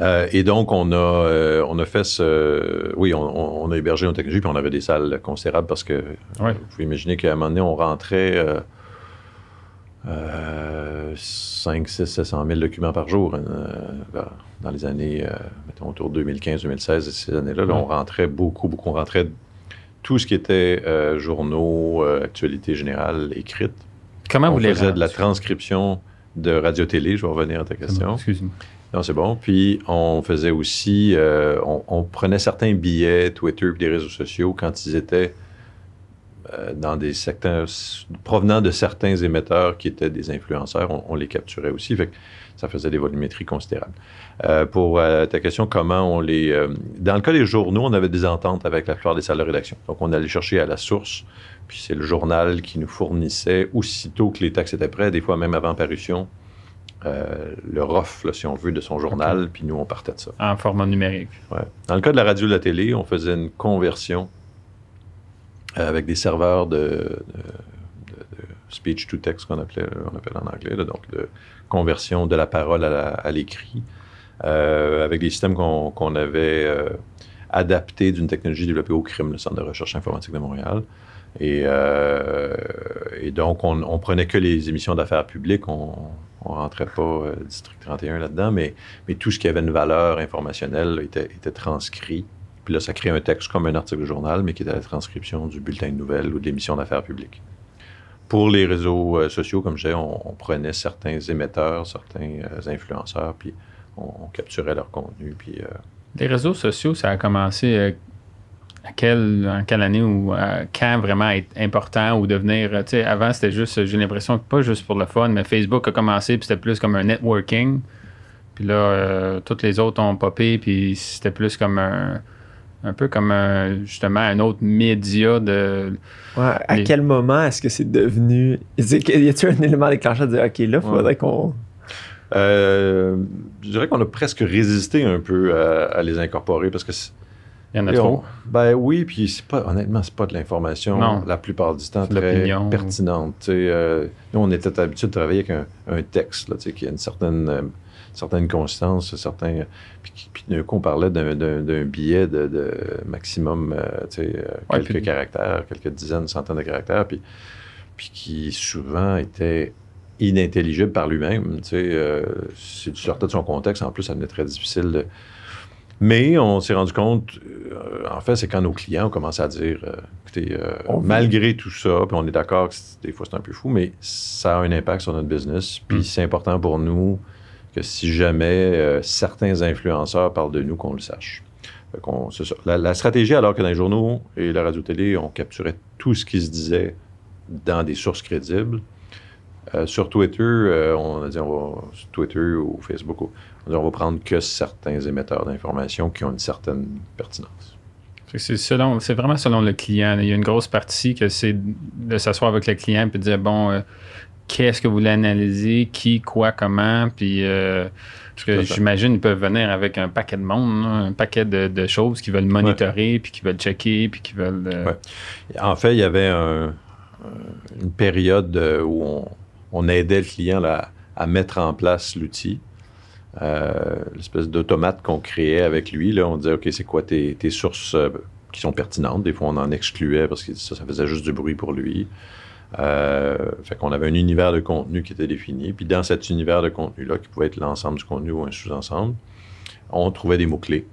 Euh, et donc, on a, euh, on a fait ce. Oui, on, a hébergé nos technologies, puis on avait des salles considérables parce que vous pouvez imaginer qu'à un moment donné, on rentrait 5, 6, 700 000 documents par jour dans les années, mettons, autour de 2015-2016, ces années-là. Là, on rentrait beaucoup, beaucoup. On rentrait tout ce qui était euh, journaux, euh, actualité générale, écrite. Comment on vous faisait de la transcription de radio-télé, je vais revenir à ta question. Excuse-moi. Non, c'est bon. Puis, on faisait aussi, euh, on, prenait certains billets Twitter et des réseaux sociaux quand ils étaient euh, dans des secteurs provenant de certains émetteurs qui étaient des influenceurs. On, les capturait aussi. Fait que ça faisait des volumétries considérables. Euh, pour ta question, comment on les. dans le cas des journaux, on avait des ententes avec la plupart des salles de rédaction. Donc, on allait chercher à la source. Puis, c'est le journal qui nous fournissait aussitôt que les textes étaient prêts, des fois même avant parution euh, le ROF, si on veut, de son journal, puis nous, on partait de ça. En format numérique. Ouais. Dans le cas de la radio et de la télé, on faisait une conversion euh, avec des serveurs de, speech to text qu'on appelait, on appelle en anglais, donc de conversion de la parole à l'écrit, euh, avec des systèmes qu'on avait adaptés d'une technologie développée au CRIM, le Centre de recherche informatique de Montréal. Et, donc, on, on, prenait que les émissions d'affaires publiques, on, on rentrait pas euh, District 31 là-dedans, mais, tout ce qui avait une valeur informationnelle était, transcrit. Puis là, ça crée un texte comme un article de journal, mais qui était la transcription du bulletin de nouvelles ou de l'émission d'affaires publiques. Pour les réseaux euh, sociaux, comme je disais, on, prenait certains émetteurs, certains euh, influenceurs, puis on, capturait leur contenu. Puis, Les réseaux sociaux, ça a commencé à quelle, en quelle année ou quand vraiment être important ou devenir. Tu sais, avant, c'était juste, j'ai l'impression que pas juste pour le fun, mais Facebook a commencé, puis c'était plus comme un networking. Puis là, euh, toutes les autres ont popé, puis c'était plus comme un. Un peu comme justement un autre média de. Ouais, à quel moment est-ce que c'est devenu. Y a-t-il un élément déclencheur de dire, OK, là, il faudrait qu'on. Euh, je dirais qu'on a presque résisté un peu à les incorporer parce que il y en a trop. ben oui, puis c'est pas, honnêtement, c'est pas de l'information la plupart du temps très pertinente. Euh, nous, on était habitué de travailler avec un, texte là, qui a une certaine, euh, certaine consistance, certain. Puis, puis d'un coup, on parlait d'un billet de, maximum euh, quelques caractères, quelques dizaines, centaines de caractères, puis, puis qui souvent était inintelligible par lui-même. Euh, si tu sortais de son contexte, en plus, ça devenait très difficile de mais on s'est rendu compte, euh, en fait, c'est quand nos clients ont commencé à dire, euh, écoutez, malgré tout ça, puis on est d'accord que des fois c'est un peu fou, mais ça a un impact sur notre business. Puis hmm. c'est important pour nous que si jamais certains influenceurs parlent de nous, qu'on le sache. La, la, stratégie, alors que dans les journaux et la radio-télé, on capturait tout ce qui se disait dans des sources crédibles, euh, sur Twitter, euh, on a dit on va, sur Twitter ou Facebook, on, va prendre que certains émetteurs d'informations qui ont une certaine pertinence. C'est, selon, c'est vraiment selon le client. Il y a une grosse partie que c'est de s'asseoir avec le client et de dire bon, euh, qu'est-ce que vous voulez analyser, qui, quoi, comment, puis parce que j'imagine qu'ils peuvent venir avec un paquet de monde, un paquet de, choses qu'ils veulent monitorer, puis qu'ils veulent checker, puis qu'ils veulent. En fait, il y avait une période où on on aidait le client à mettre en place l'outil. Euh, l'espèce d'automate qu'on créait avec lui. Là, on disait, OK, c'est quoi tes, sources euh, qui sont pertinentes? Des fois, on en excluait parce que ça, faisait juste du bruit pour lui. Euh, fait qu'on avait un univers de contenu qui était défini. Puis dans cet univers de contenu-là, qui pouvait être l'ensemble du contenu ou un sous-ensemble, on trouvait des mots-clés.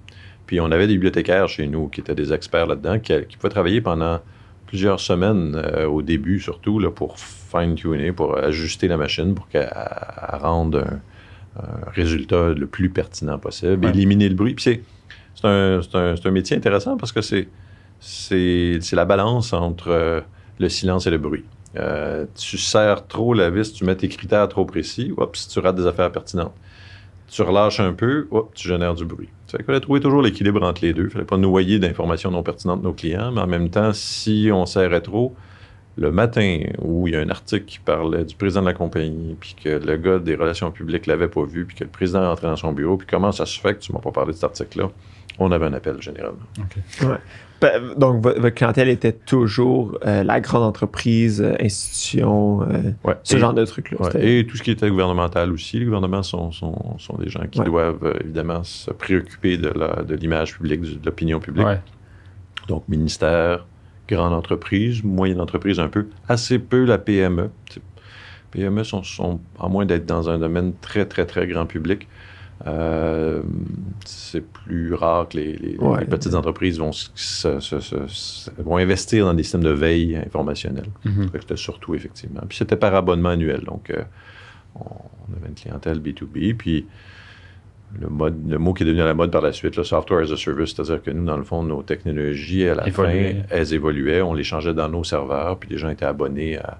Puis on avait des bibliothécaires chez nous qui étaient des experts là-dedans, qui pouvaient travailler pendant plusieurs semaines euh, au début, surtout, là, pour fine-tuner, pour ajuster la machine pour qu'elle rende un, résultat le plus pertinent possible, éliminer le bruit. Puis c'est un, un, métier intéressant parce que c'est la balance entre euh, le silence et le bruit. Euh, tu serres trop la vis, tu mets tes critères trop précis, hop, si tu rates des affaires pertinentes tu relâches un peu, tu génères du bruit. Il fallait trouver toujours l'équilibre entre les deux. Il ne fallait pas noyer d'informations non pertinentes nos clients, mais en même temps, si on serrait trop, le matin où il y a un article qui parlait du président de la compagnie, puis que le gars des relations publiques l'avait pas vu, puis que le président rentrait dans son bureau, puis comment ça se fait que tu m'as pas parlé de cet article-là, on avait un appel généralement. Donc, votre clientèle était toujours euh, la grande entreprise, euh, institution, euh, ce genre de trucs-là. Et tout ce qui était gouvernemental aussi. Les gouvernements sont, sont, sont des gens qui doivent évidemment se préoccuper de l'image publique, de l'opinion publique. Donc, ministère, grande entreprise, moyenne entreprise un peu, assez peu la PME. PME sont, sont à moins d'être dans un domaine très, très, très grand public, euh, c'est plus rare que les, petites entreprises vont, vont investir dans des systèmes de veille informationnelle. Mm-hmm. C'était surtout, effectivement. Puis c'était par abonnement annuel. Donc, euh, on avait une clientèle B2B. Puis le, mode, le mot qui est devenu à la mode par la suite, le software as a service, c'est-à-dire que nous, dans le fond, nos technologies, à la fin, elles évoluaient, on les changeait dans nos serveurs, puis les gens étaient abonnés à,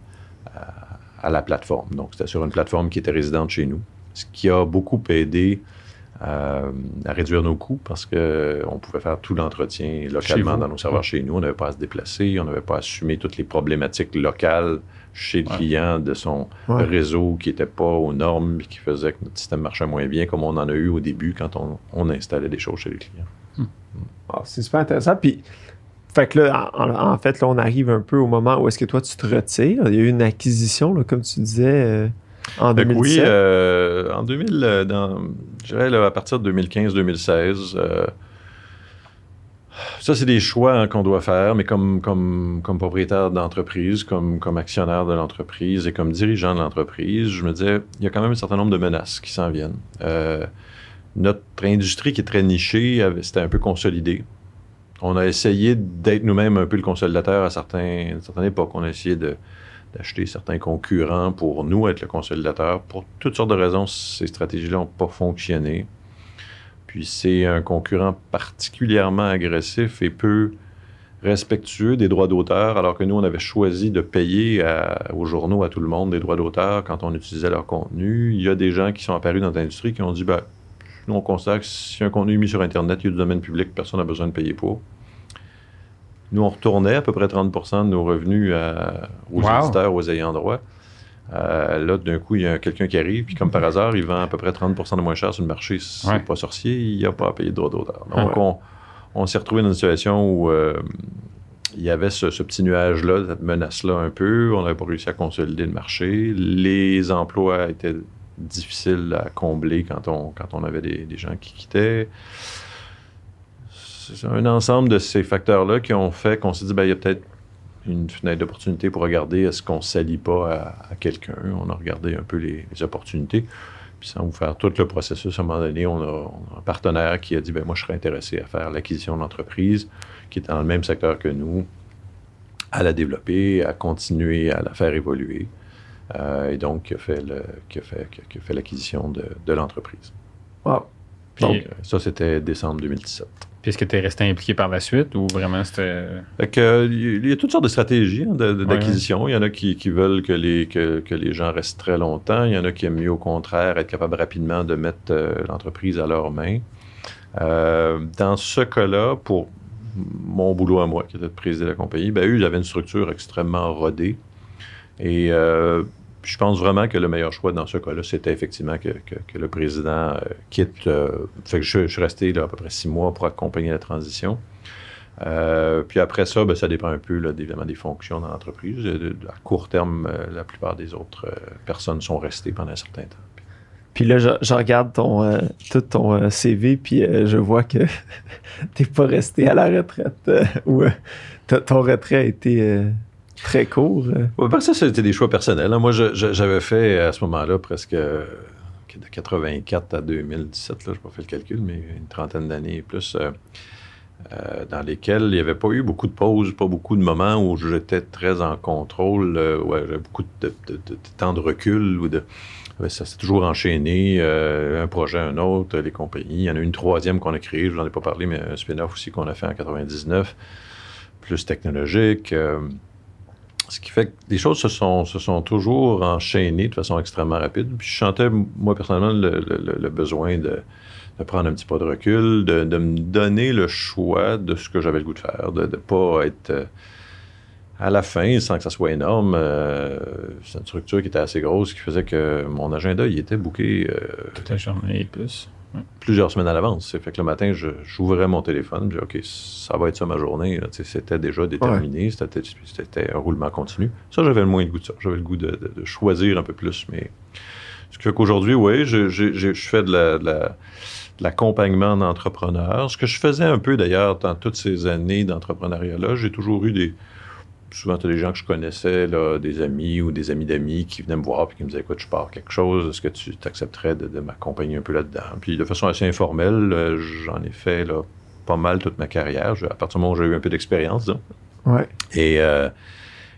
à- à la plateforme. Donc, c'était sur une plateforme qui était résidente chez nous, ce qui a beaucoup aidé euh, à réduire nos coûts parce qu'on pouvait faire tout l'entretien localement dans nos serveurs chez nous. On n'avait pas à se déplacer, on n'avait pas à assumer toutes les problématiques locales chez le Ouais. client de son Ouais. réseau qui n'était pas aux normes et qui faisait que notre système marchait moins bien, comme on en a eu au début quand on, on installait des choses chez les clients. Ah, c'est super intéressant. Puis, fait que là, en, en fait, là, on arrive un peu au moment où est-ce que toi, tu te retires. Il y a eu une acquisition, là, comme tu disais, euh, en Fait que 2017. oui, euh, en 2000, euh, dans, je dirais là, à partir de 2015-2016, euh, ça, c'est des choix hein, qu'on doit faire, mais comme, comme, comme propriétaire d'entreprise, comme, comme actionnaire de l'entreprise et comme dirigeant de l'entreprise, je me disais, il y a quand même un certain nombre de menaces qui s'en viennent. Euh, notre industrie qui est très nichée, c'était un peu consolidé. On a essayé d'être nous-mêmes un peu le consolidateur à, certains, à certaines époques. On a essayé de, d'acheter certains concurrents pour nous être le consolidateur. Pour toutes sortes de raisons, ces stratégies-là n'ont pas fonctionné. Puis c'est un concurrent particulièrement agressif et peu respectueux des droits d'auteur, alors que nous, on avait choisi de payer aux journaux, à tout le monde, des droits d'auteur quand on utilisait leur contenu. Il y a des gens qui sont apparus dans l'industrie qui ont dit, ben, nous, on constate que si un contenu est mis sur Internet, il y a du domaine public, personne n'a besoin de payer pour. Nous, on retournait à peu près 30% de nos revenus à- aux Wow. éditeurs, aux ayants droit. Euh, là, d'un coup, il y a quelqu'un qui arrive, puis comme par hasard, il vend à peu près 30% de moins cher sur le marché. C'est Ouais. pas sorcier, il n'a pas à payer de droits d'auteur. Donc, Ouais. on, on s'est retrouvé dans une situation où euh, il y avait ce, ce petit nuage-là, cette menace-là un peu. On n'avait pas réussi à consolider le marché. Les emplois étaient difficiles à combler quand on, quand on avait des, des gens qui quittaient. C'est un ensemble de ces facteurs-là qui ont fait qu'on s'est dit, ben, il y a peut-être une fenêtre d'opportunité pour regarder est-ce qu'on ne s'allie pas à, à quelqu'un? On a regardé un peu les, les opportunités. Puis sans vous faire tout le processus, à un moment donné, on a, on a un partenaire qui a dit, ben, moi, je serais intéressé à faire l'acquisition de l'entreprise qui est dans le même secteur que nous, à la développer, à continuer à la faire évoluer. Euh, et donc, qui a fait, le- qui a fait, qui a- qui a fait l'acquisition de, de l'entreprise. Wow. Puis, Donc, ça, c'était décembre 2017. Puis est-ce que tu es resté impliqué par la suite ou vraiment c'était. Euh, il y a toutes sortes de stratégies hein, Ouais, d'acquisition. Il y en a qui, qui veulent que les, que, que les gens restent très longtemps. Il y en a qui aiment mieux, au contraire, être capable rapidement de mettre euh, l'entreprise à leurs mains. Euh, dans ce cas-là, pour mon boulot à moi, qui était de présider la compagnie, ben, eux, ils avaient une structure extrêmement rodée. Et euh, je pense vraiment que le meilleur choix dans ce cas-là, c'était effectivement que, le président euh, quitte. euh, fait que je, suis resté là, à peu près six mois pour accompagner la transition. Euh, puis après ça, ben, ça dépend un peu évidemment des fonctions dans l'entreprise. À court terme, la plupart des autres personnes sont restées pendant un certain temps. Puis- là, je, regarde ton, tout ton CV, puis je vois que t'es pas resté à la retraite. ou ton retrait a été très court. euh. Parce que ça, c'était des choix personnels. hein. Moi, j'avais fait à ce moment-là presque euh, de 84 à 2017, là, je n'ai pas fait le calcul, mais une trentaine d'années et plus, euh, euh, dans lesquelles il n'y avait pas eu beaucoup de pauses, pas beaucoup de moments où j'étais très en contrôle, euh, ouais, j'avais beaucoup de, temps de recul ou de. Ça s'est toujours enchaîné, euh, un projet, un autre, les compagnies. Il y en a une troisième qu'on a créée, je n'en ai pas parlé, mais un spin-off aussi qu'on a fait en 99, plus technologique. Ce qui fait que les choses se sont, se sont toujours enchaînées de façon extrêmement rapide. Puis je sentais, moi, personnellement, le, besoin de, prendre un petit pas de recul, de, de me donner le choix de ce que j'avais le goût de faire, de ne pas être euh, à la fin, sans que ça soit énorme. euh, c'est une structure qui était assez grosse, qui faisait que mon agenda, il était booké euh, Toute la journée et plus. Plusieurs semaines à l'avance. Fait que le matin, je- j'ouvrais mon téléphone, je dis, OK, ça va être ça ma journée. C'était déjà déterminé, c'était c'était un roulement continu. Ça, j'avais le moins le goût de ça. J'avais le goût de, de- de choisir un peu plus. Mais ce qui fait qu'aujourd'hui, oui, je, je- je- je fais de la- de la- de l'accompagnement d'entrepreneurs. Ce que je faisais un peu d'ailleurs dans toutes ces années d'entrepreneuriat-là, j'ai toujours eu des. Souvent, tu as des gens que je connaissais, là, des amis ou des amis d'amis qui venaient me voir et qui me disaient Écoute, je pars quelque chose, est-ce que tu t'accepterais de, de m'accompagner un peu là-dedans? Puis de façon assez informelle, euh, j'en ai fait là, pas mal toute ma carrière. À partir du moment où j'ai eu un peu d'expérience, disons. Ouais. Et, euh,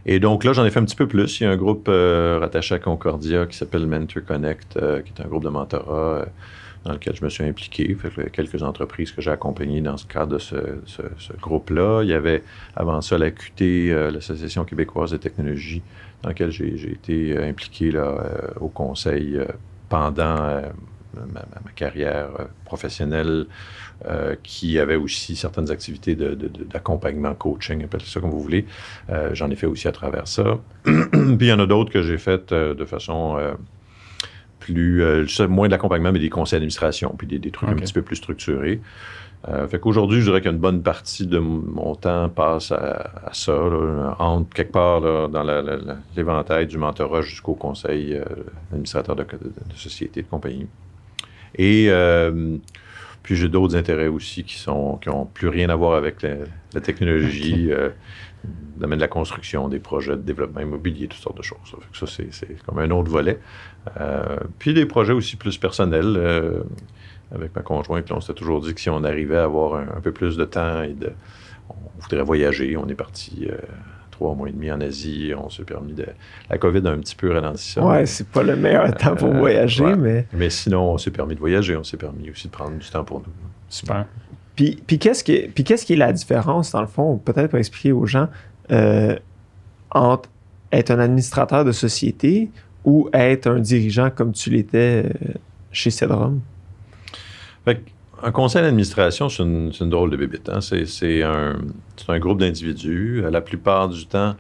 et donc là, j'en ai fait un petit peu plus. Il y a un groupe euh, rattaché à Concordia qui s'appelle Mentor Connect, euh, qui est un groupe de mentorat. Euh, dans lequel je me suis impliqué. Fait que quelques entreprises que j'ai accompagnées dans ce cadre de ce, groupe-là. Il y avait avant ça l'AQT, l'Association québécoise de technologie, dans laquelle j'ai été impliqué là, au conseil pendant ma, carrière euh, professionnelle, euh, qui avait aussi certaines activités d'accompagnement, coaching, appelez ça comme vous voulez. Euh, j'en ai fait aussi à travers ça. Puis il y en a d'autres que j'ai faites de façon plus, moins d'accompagnement, mais des conseils d'administration, puis des, trucs un petit peu plus structurés. fait qu'aujourd'hui, je dirais qu'une bonne partie de mon temps passe à, ça, entre quelque part dans l'éventail du mentorat jusqu'au conseil administrateur de, de, société, de compagnie. Et euh, puis j'ai d'autres intérêts aussi qui sont qui n'ont plus rien à voir avec la, technologie, euh, le domaine de la construction, des projets de développement immobilier, toutes sortes de choses. Ça, c'est comme un autre volet. Euh, puis des projets aussi plus personnels. avec ma conjointe, on s'était toujours dit que si on arrivait à avoir un, un peu plus de temps et de, on voudrait voyager, on est parti trois mois et demi en Asie. On s'est permis de. La COVID a un petit peu ralenti ça. Ouais, c'est pas le meilleur temps pour euh, voyager, mais. Mais sinon, on s'est permis de voyager. On s'est permis aussi de prendre du temps pour nous. Super. Puis, puis qu'est-ce qui, est, qu'est-ce qui est la différence, dans le fond, peut-être pour expliquer aux gens, euh, entre être un administrateur de société ou être un dirigeant comme tu l'étais euh, chez Cedrum? Un conseil d'administration, c'est une, drôle de bébite. Hein. C'est un, groupe d'individus. La plupart du temps,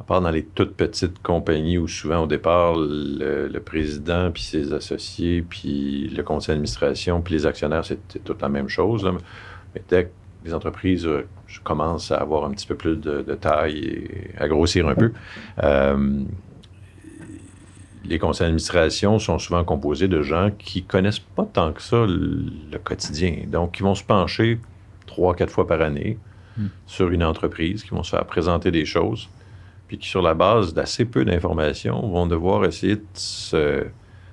à part dans les toutes petites compagnies où souvent au départ, le, président, puis ses associés, puis le conseil d'administration, puis les actionnaires, c'est toute la même chose. Mais dès que les entreprises euh, commencent à avoir un petit peu plus de, taille et à grossir un peu, euh, les conseils d'administration sont souvent composés de gens qui connaissent pas tant que ça le, quotidien. Donc, qui vont se pencher trois, quatre fois par année hmm. sur une entreprise, qui vont se faire présenter des choses, puis qui, sur la base d'assez peu d'informations, vont devoir essayer de se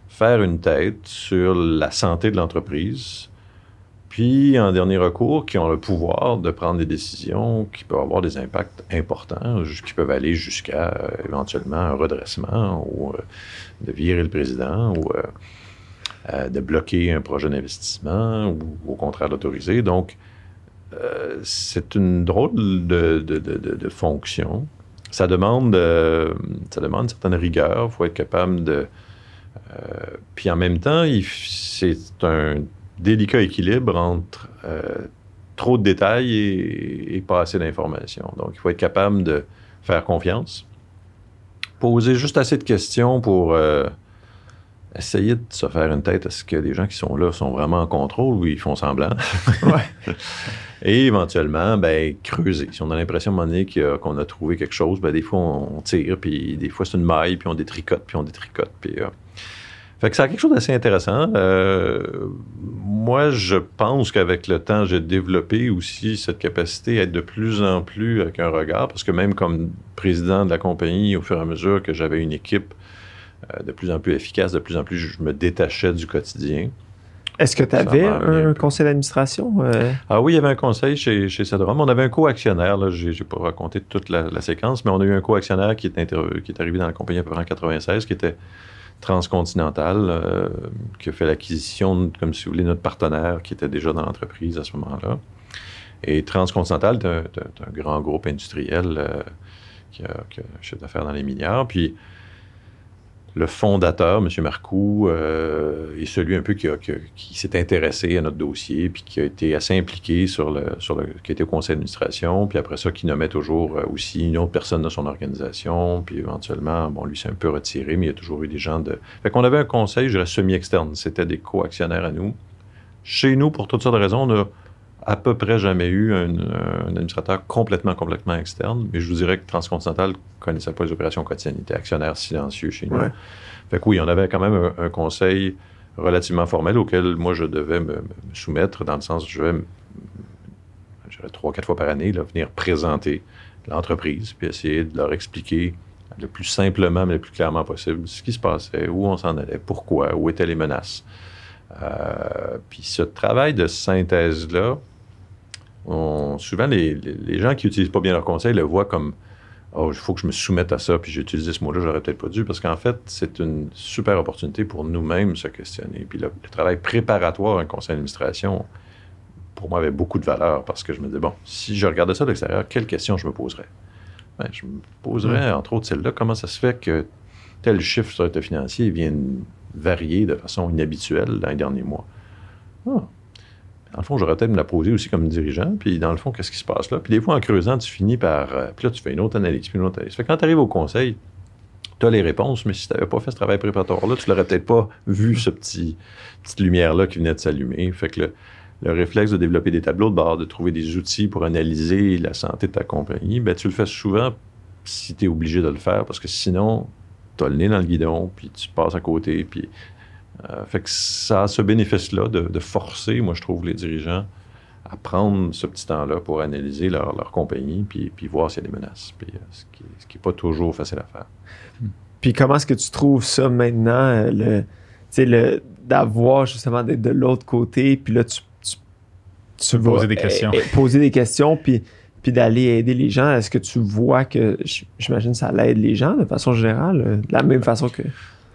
faire une tête sur la santé de l'entreprise, puis, en dernier recours, qui ont le pouvoir de prendre des décisions qui peuvent avoir des impacts importants, qui peuvent aller jusqu'à euh, éventuellement un redressement ou euh, de virer le président ou euh, de bloquer un projet d'investissement ou au contraire d'autoriser. Donc, c'est une drôle de, fonction. Ça demande, ça demande une certaine rigueur. Il faut être capable de... puis en même temps, c'est un délicat équilibre entre euh, trop de détails et, pas assez d'informations. Donc, il faut être capable de faire confiance, poser juste assez de questions pour euh, essayer de se faire une tête à ce que les gens qui sont là sont vraiment en contrôle ou ils font semblant. Et éventuellement, ben, creuser. Si on a l'impression à un qu'on a, trouvé quelque chose, ben, des fois on, tire, puis des fois c'est une maille, puis on détricote, puis on détricote. Puis, euh, fait que ça a quelque chose d'assez intéressant. Euh, moi, je pense qu'avec le temps, j'ai développé aussi cette capacité à être de plus en plus avec un regard, parce que même comme président de la compagnie, au fur et à mesure que j'avais une équipe euh, de plus en plus efficace, de plus en plus, je me détachais du quotidien. Est-ce que tu avais un conseil d'administration? Euh? Ah oui, il y avait un conseil chez, chez. On avait un co-actionnaire. Je n'ai pas raconté toute la, séquence, mais on a eu un co-actionnaire qui, qui est arrivé dans la compagnie à peu près en 96, qui était transcontinental euh, qui a fait l'acquisition, comme si vous voulez, notre partenaire qui était déjà dans l'entreprise à ce moment-là. Et Transcontinental est un, grand groupe industriel euh, qui a, qui a chef d'affaires dans les milliards. Puis le fondateur, M. Marcoux, euh, est celui un peu qui, s'est intéressé à notre dossier, puis qui a été assez impliqué sur le, sur qui était au conseil d'administration, puis après ça, qui nommait toujours euh, aussi une autre personne de son organisation, puis éventuellement, bon, lui s'est un peu retiré, mais il y a toujours eu des gens de... Fait qu'on avait un conseil, je dirais, semi-externe. C'était des co-actionnaires à nous. Chez nous, pour toutes sortes de raisons, on a à peu près jamais eu un, administrateur complètement, complètement externe, mais je vous dirais que Transcontinental ne connaissait pas les opérations quotidiennes. Il était actionnaire silencieux chez nous. Fait que oui, on avait quand même un, conseil relativement formel auquel moi je devais me, soumettre, dans le sens que je vais, trois, quatre fois par année, venir présenter l'entreprise, puis essayer de leur expliquer le plus simplement, mais le plus clairement possible, ce qui se passait, où on s'en allait, pourquoi, où étaient les menaces. Euh, puis ce travail de synthèse-là, souvent, les, gens qui n'utilisent pas bien leur conseil le voient comme oh, il faut que je me soumette à ça, puis j'ai utilisé ce mot-là, j'aurais peut-être pas dû, parce qu'en fait, c'est une super opportunité pour nous-mêmes se questionner. Puis le, travail préparatoire un conseil d'administration, pour moi, avait beaucoup de valeur, parce que je me disais, bon, si je regardais ça de l'extérieur, quelles questions je me poserais? Ben, je me poserais, entre autres, celle-là, comment ça se fait que tel chiffre sur l'état financier vienne varier de façon inhabituelle dans les derniers mois? Ah, dans le fond, j'aurais peut-être me la poser aussi comme dirigeant. Puis, dans le fond, qu'est-ce qui se passe là? Puis, des fois, en creusant, tu finis par. Euh, puis là, tu fais une autre analyse, puis une autre analyse. Fait que quand tu arrives au conseil, tu as les réponses, mais si tu n'avais pas fait ce travail préparatoire-là, tu l'aurais peut-être pas vu, ce petit petite lumière-là qui venait de s'allumer. Fait que le, réflexe de développer des tableaux de bord, de trouver des outils pour analyser la santé de ta compagnie, ben, tu le fais souvent si tu es obligé de le faire, parce que sinon, tu as le nez dans le guidon, puis tu passes à côté, puis euh, fait que ça a ce bénéfice-là de, forcer, moi, je trouve, les dirigeants à prendre ce petit temps-là pour analyser leur, compagnie puis, puis voir s'il y a des menaces. Puis, euh, ce qui n'est pas toujours facile à faire. Puis comment est-ce que tu trouves ça maintenant, euh, le, le, d'avoir justement d'être de l'autre côté, puis là, tu, tu, poser des questions. poser des questions, puis, puis d'aller aider les gens. Est-ce que tu vois que, j'imagine, ça l'aide les gens de façon générale, de la même façon que...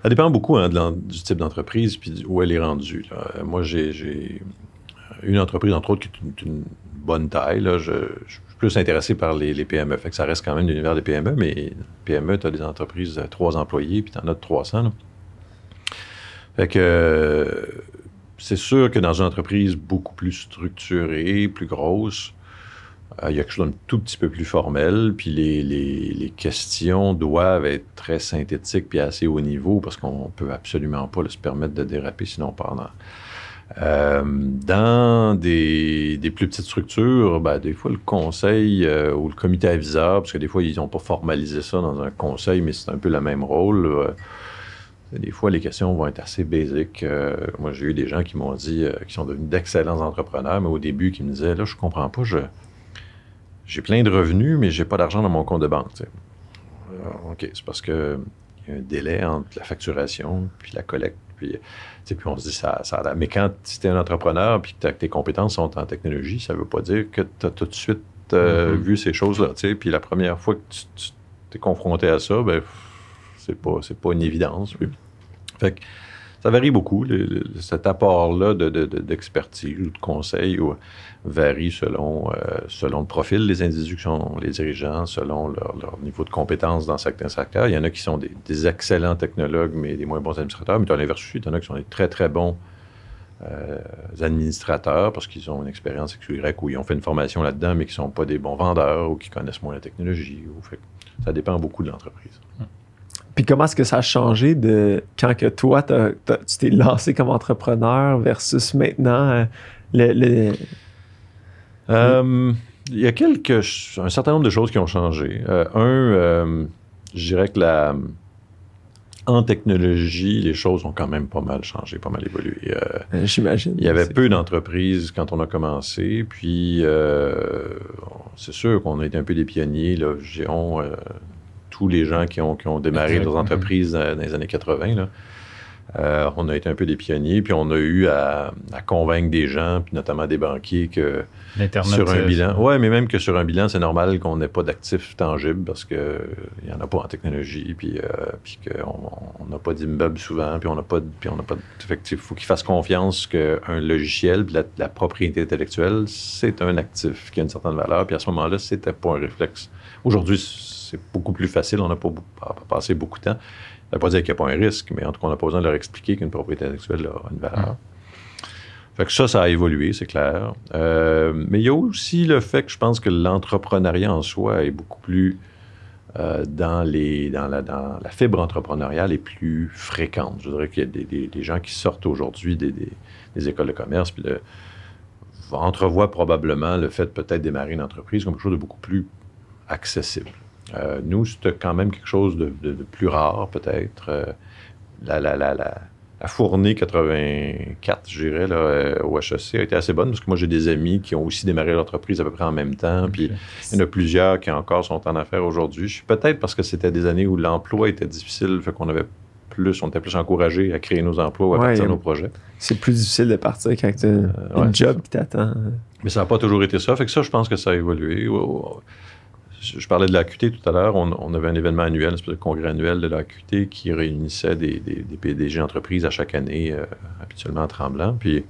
Ça dépend beaucoup hein, du type d'entreprise puis où elle est rendue. Moi, j'ai une entreprise, entre autres, qui est une, bonne taille. Je, suis plus intéressé par les, PME. Fait que ça reste quand même l'univers des PME, mais PME, tu as des entreprises de trois employés, puis tu en as de 300. Fait que c'est sûr que dans une entreprise beaucoup plus structurée, plus grosse, euh, il y a quelque chose d'un tout petit peu plus formel, puis les, questions doivent être très synthétiques puis assez haut niveau parce qu'on peut absolument pas se permettre de déraper sinon pendant. Euh, dans des, plus petites structures, ben, des fois le conseil euh, ou le comité aviseur, parce que des fois ils n'ont pas formalisé ça dans un conseil, mais c'est un peu le même rôle. des fois, les questions vont être assez basiques. moi, j'ai eu des gens qui m'ont dit, qui sont devenus d'excellents entrepreneurs, mais au début, qui me disaient, là, je comprends pas, je, j'ai plein de revenus, mais j'ai pas d'argent dans mon compte de banque. OK, c'est parce que y a un délai entre la facturation puis la collecte. Puis, puis on se dit ça, ça Mais quand tu es un entrepreneur puis que tes compétences sont en technologie, ça veut pas dire que tu as tout de suite euh, mm-hmm. vu ces choses-là. Puis la première fois que tu, es confronté à ça, ben c'est pas, pas une évidence. Fait que ça varie beaucoup, cet apport-là d'expertise de, ou de conseil varie selon, euh, selon le profil des individus qui sont les dirigeants, selon leur, niveau de compétence dans certains secteurs. Il y en a qui sont des, excellents technologues, mais des moins bons administrateurs. Mais tu as l'inverse. Il y en a qui sont des très, très bons euh, administrateurs parce qu'ils ont une expérience X ou ils ont fait une formation là-dedans, mais qui ne sont pas des bons vendeurs ou qui connaissent moins la technologie. Ça dépend beaucoup de l'entreprise. Hum. Puis comment est-ce que ça a changé de quand que toi, tu t'es lancé comme entrepreneur versus maintenant euh, le, euh, il y a quelques, un certain nombre de choses qui ont changé. Euh, un, je dirais que la, en technologie, les choses ont quand même pas mal changé, pas mal évolué. J'imagine. Il y avait peu d'entreprises quand on a commencé, puis c'est sûr qu'on a été un peu des pionniers. Là, tous les gens qui ont, démarré leurs entreprises dans les années 80. Euh, on a été un peu des pionniers, puis on a eu à, convaincre des gens, puis notamment des banquiers, que sur un bilan, ouais, mais même que sur un bilan, c'est normal qu'on n'ait pas d'actifs tangibles parce qu'il n'y en a pas en technologie, puis, euh, puis qu'on n'a pas d'immeubles souvent, puis on n'a pas, puis on n'a pas Il faut qu'ils fassent confiance qu'un logiciel, la, la, propriété intellectuelle, c'est un actif qui a une certaine valeur, puis à ce moment-là, c'était pas un réflexe. Aujourd'hui, c'est beaucoup plus facile. On n'a pas, passé beaucoup de temps. Ça ne veut pas dire qu'il n'y a pas un risque, mais en tout cas, on n'a pas besoin de leur expliquer qu'une propriété intellectuelle a une valeur. Fait que ça, ça a évolué, c'est clair. Euh, mais il y a aussi le fait que je pense que l'entrepreneuriat en soi est beaucoup plus euh, dans, les, dans, la, dans la fibre entrepreneuriale est plus fréquente. Je dirais qu'il y a des, gens qui sortent aujourd'hui des, des, écoles de commerce, puis entrevoient probablement le fait de peut-être démarrer une entreprise comme quelque chose de beaucoup plus accessible. Euh, nous, c'était quand même quelque chose de, plus rare, peut-être. Euh, la, la, la, la, fournée 84, je dirais, là, euh, au HEC a été assez bonne parce que moi, j'ai des amis qui ont aussi démarré l'entreprise à peu près en même temps. Puis il y en a plusieurs qui encore sont en affaires aujourd'hui. Peut-être parce que c'était des années où l'emploi était difficile, fait qu'on avait plus, on était plus encouragé à créer nos emplois ou à partir de nos projets. C'est plus difficile de partir quand tu as un job qui t'attend. Mais ça n'a pas toujours été ça. Fait que ça, je pense que ça a évolué je parlais de l'AQT tout à l'heure. On, avait un événement annuel, un congrès annuel de l'AQT qui réunissait des, PDG d'entreprise à chaque année, euh, habituellement en tremblant. Puis, les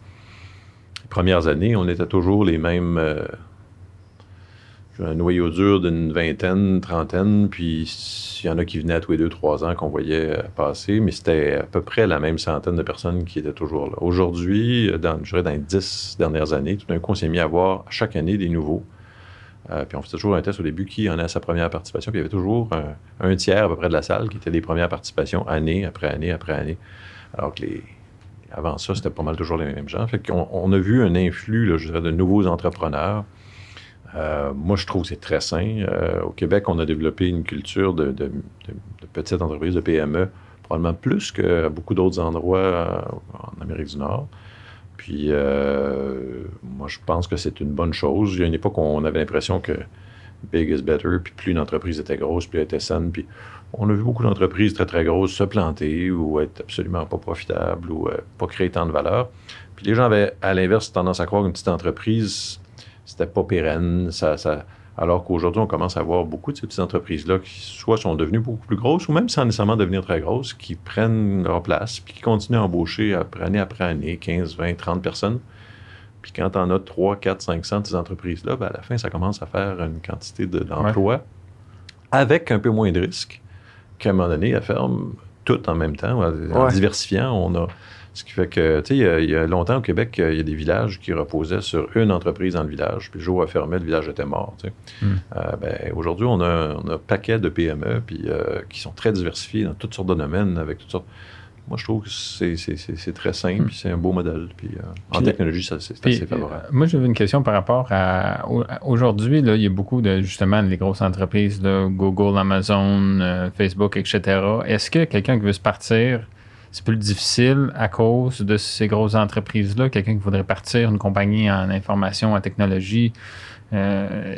premières années, on était toujours les mêmes. Euh, un noyau dur d'une vingtaine, trentaine, puis il y en a qui venaient à tous les deux, trois ans qu'on voyait euh, passer, mais c'était à peu près la même centaine de personnes qui étaient toujours là. Aujourd'hui, dans, je dirais dans les dix dernières années, tout d'un coup, on s'est mis à voir chaque année des nouveaux. Euh, puis on faisait toujours un test au début qui en a sa première participation? Puis il y avait toujours un, tiers à peu près de la salle qui était des premières participations année après année après année. Alors que les, avant ça, c'était pas mal toujours les mêmes gens. Fait qu'on on a vu un influx, je dirais, de nouveaux entrepreneurs. Euh, moi, je trouve que c'est très sain. Euh, au Québec, on a développé une culture de, de, petites entreprises, de PME, probablement plus que beaucoup d'autres endroits en Amérique du Nord. Puis, euh, moi, je pense que c'est une bonne chose. Il y a une époque où on avait l'impression que big is better, puis plus une entreprise était grosse, plus elle était saine. Puis, on a vu beaucoup d'entreprises très, très grosses se planter ou être absolument pas profitables ou euh, pas créer tant de valeur. Puis, les gens avaient, à l'inverse, tendance à croire qu'une petite entreprise, c'était pas pérenne, ça, ça alors qu'aujourd'hui, on commence à voir beaucoup de ces petites entreprises-là qui soit sont devenues beaucoup plus grosses ou même sans nécessairement devenir très grosses, qui prennent leur place puis qui continuent à embaucher après, année après année 15, 20, 30 personnes. Puis quand on a 3, 4, 500 de ces entreprises-là, ben à la fin, ça commence à faire une quantité d'emplois avec un peu moins de risques qu'à un moment donné, elles ferment tout en même temps. En diversifiant, on a ce qui fait que, tu sais, il, y a longtemps au Québec, il y a des villages qui reposaient sur une entreprise dans le village, puis le jour où elle fermait, le village était mort. Tu sais. Hmm. euh, ben, Aujourd'hui, on a, un paquet de PME puis, euh, qui sont très diversifiés dans toutes sortes de domaines, avec toutes sortes. Moi, je trouve que c'est très simple, puis c'est un beau modèle. Puis, euh, en technologie, c'est assez favorable. moi, j'avais une question par rapport à. Aujourd'hui, il y a beaucoup de, justement, les grosses entreprises, Google, Amazon, Facebook, etc. Est-ce que quelqu'un qui veut se partir c'est plus difficile à cause de ces grosses entreprises-là. Quelqu'un qui voudrait partir, une compagnie en information, en technologie, euh,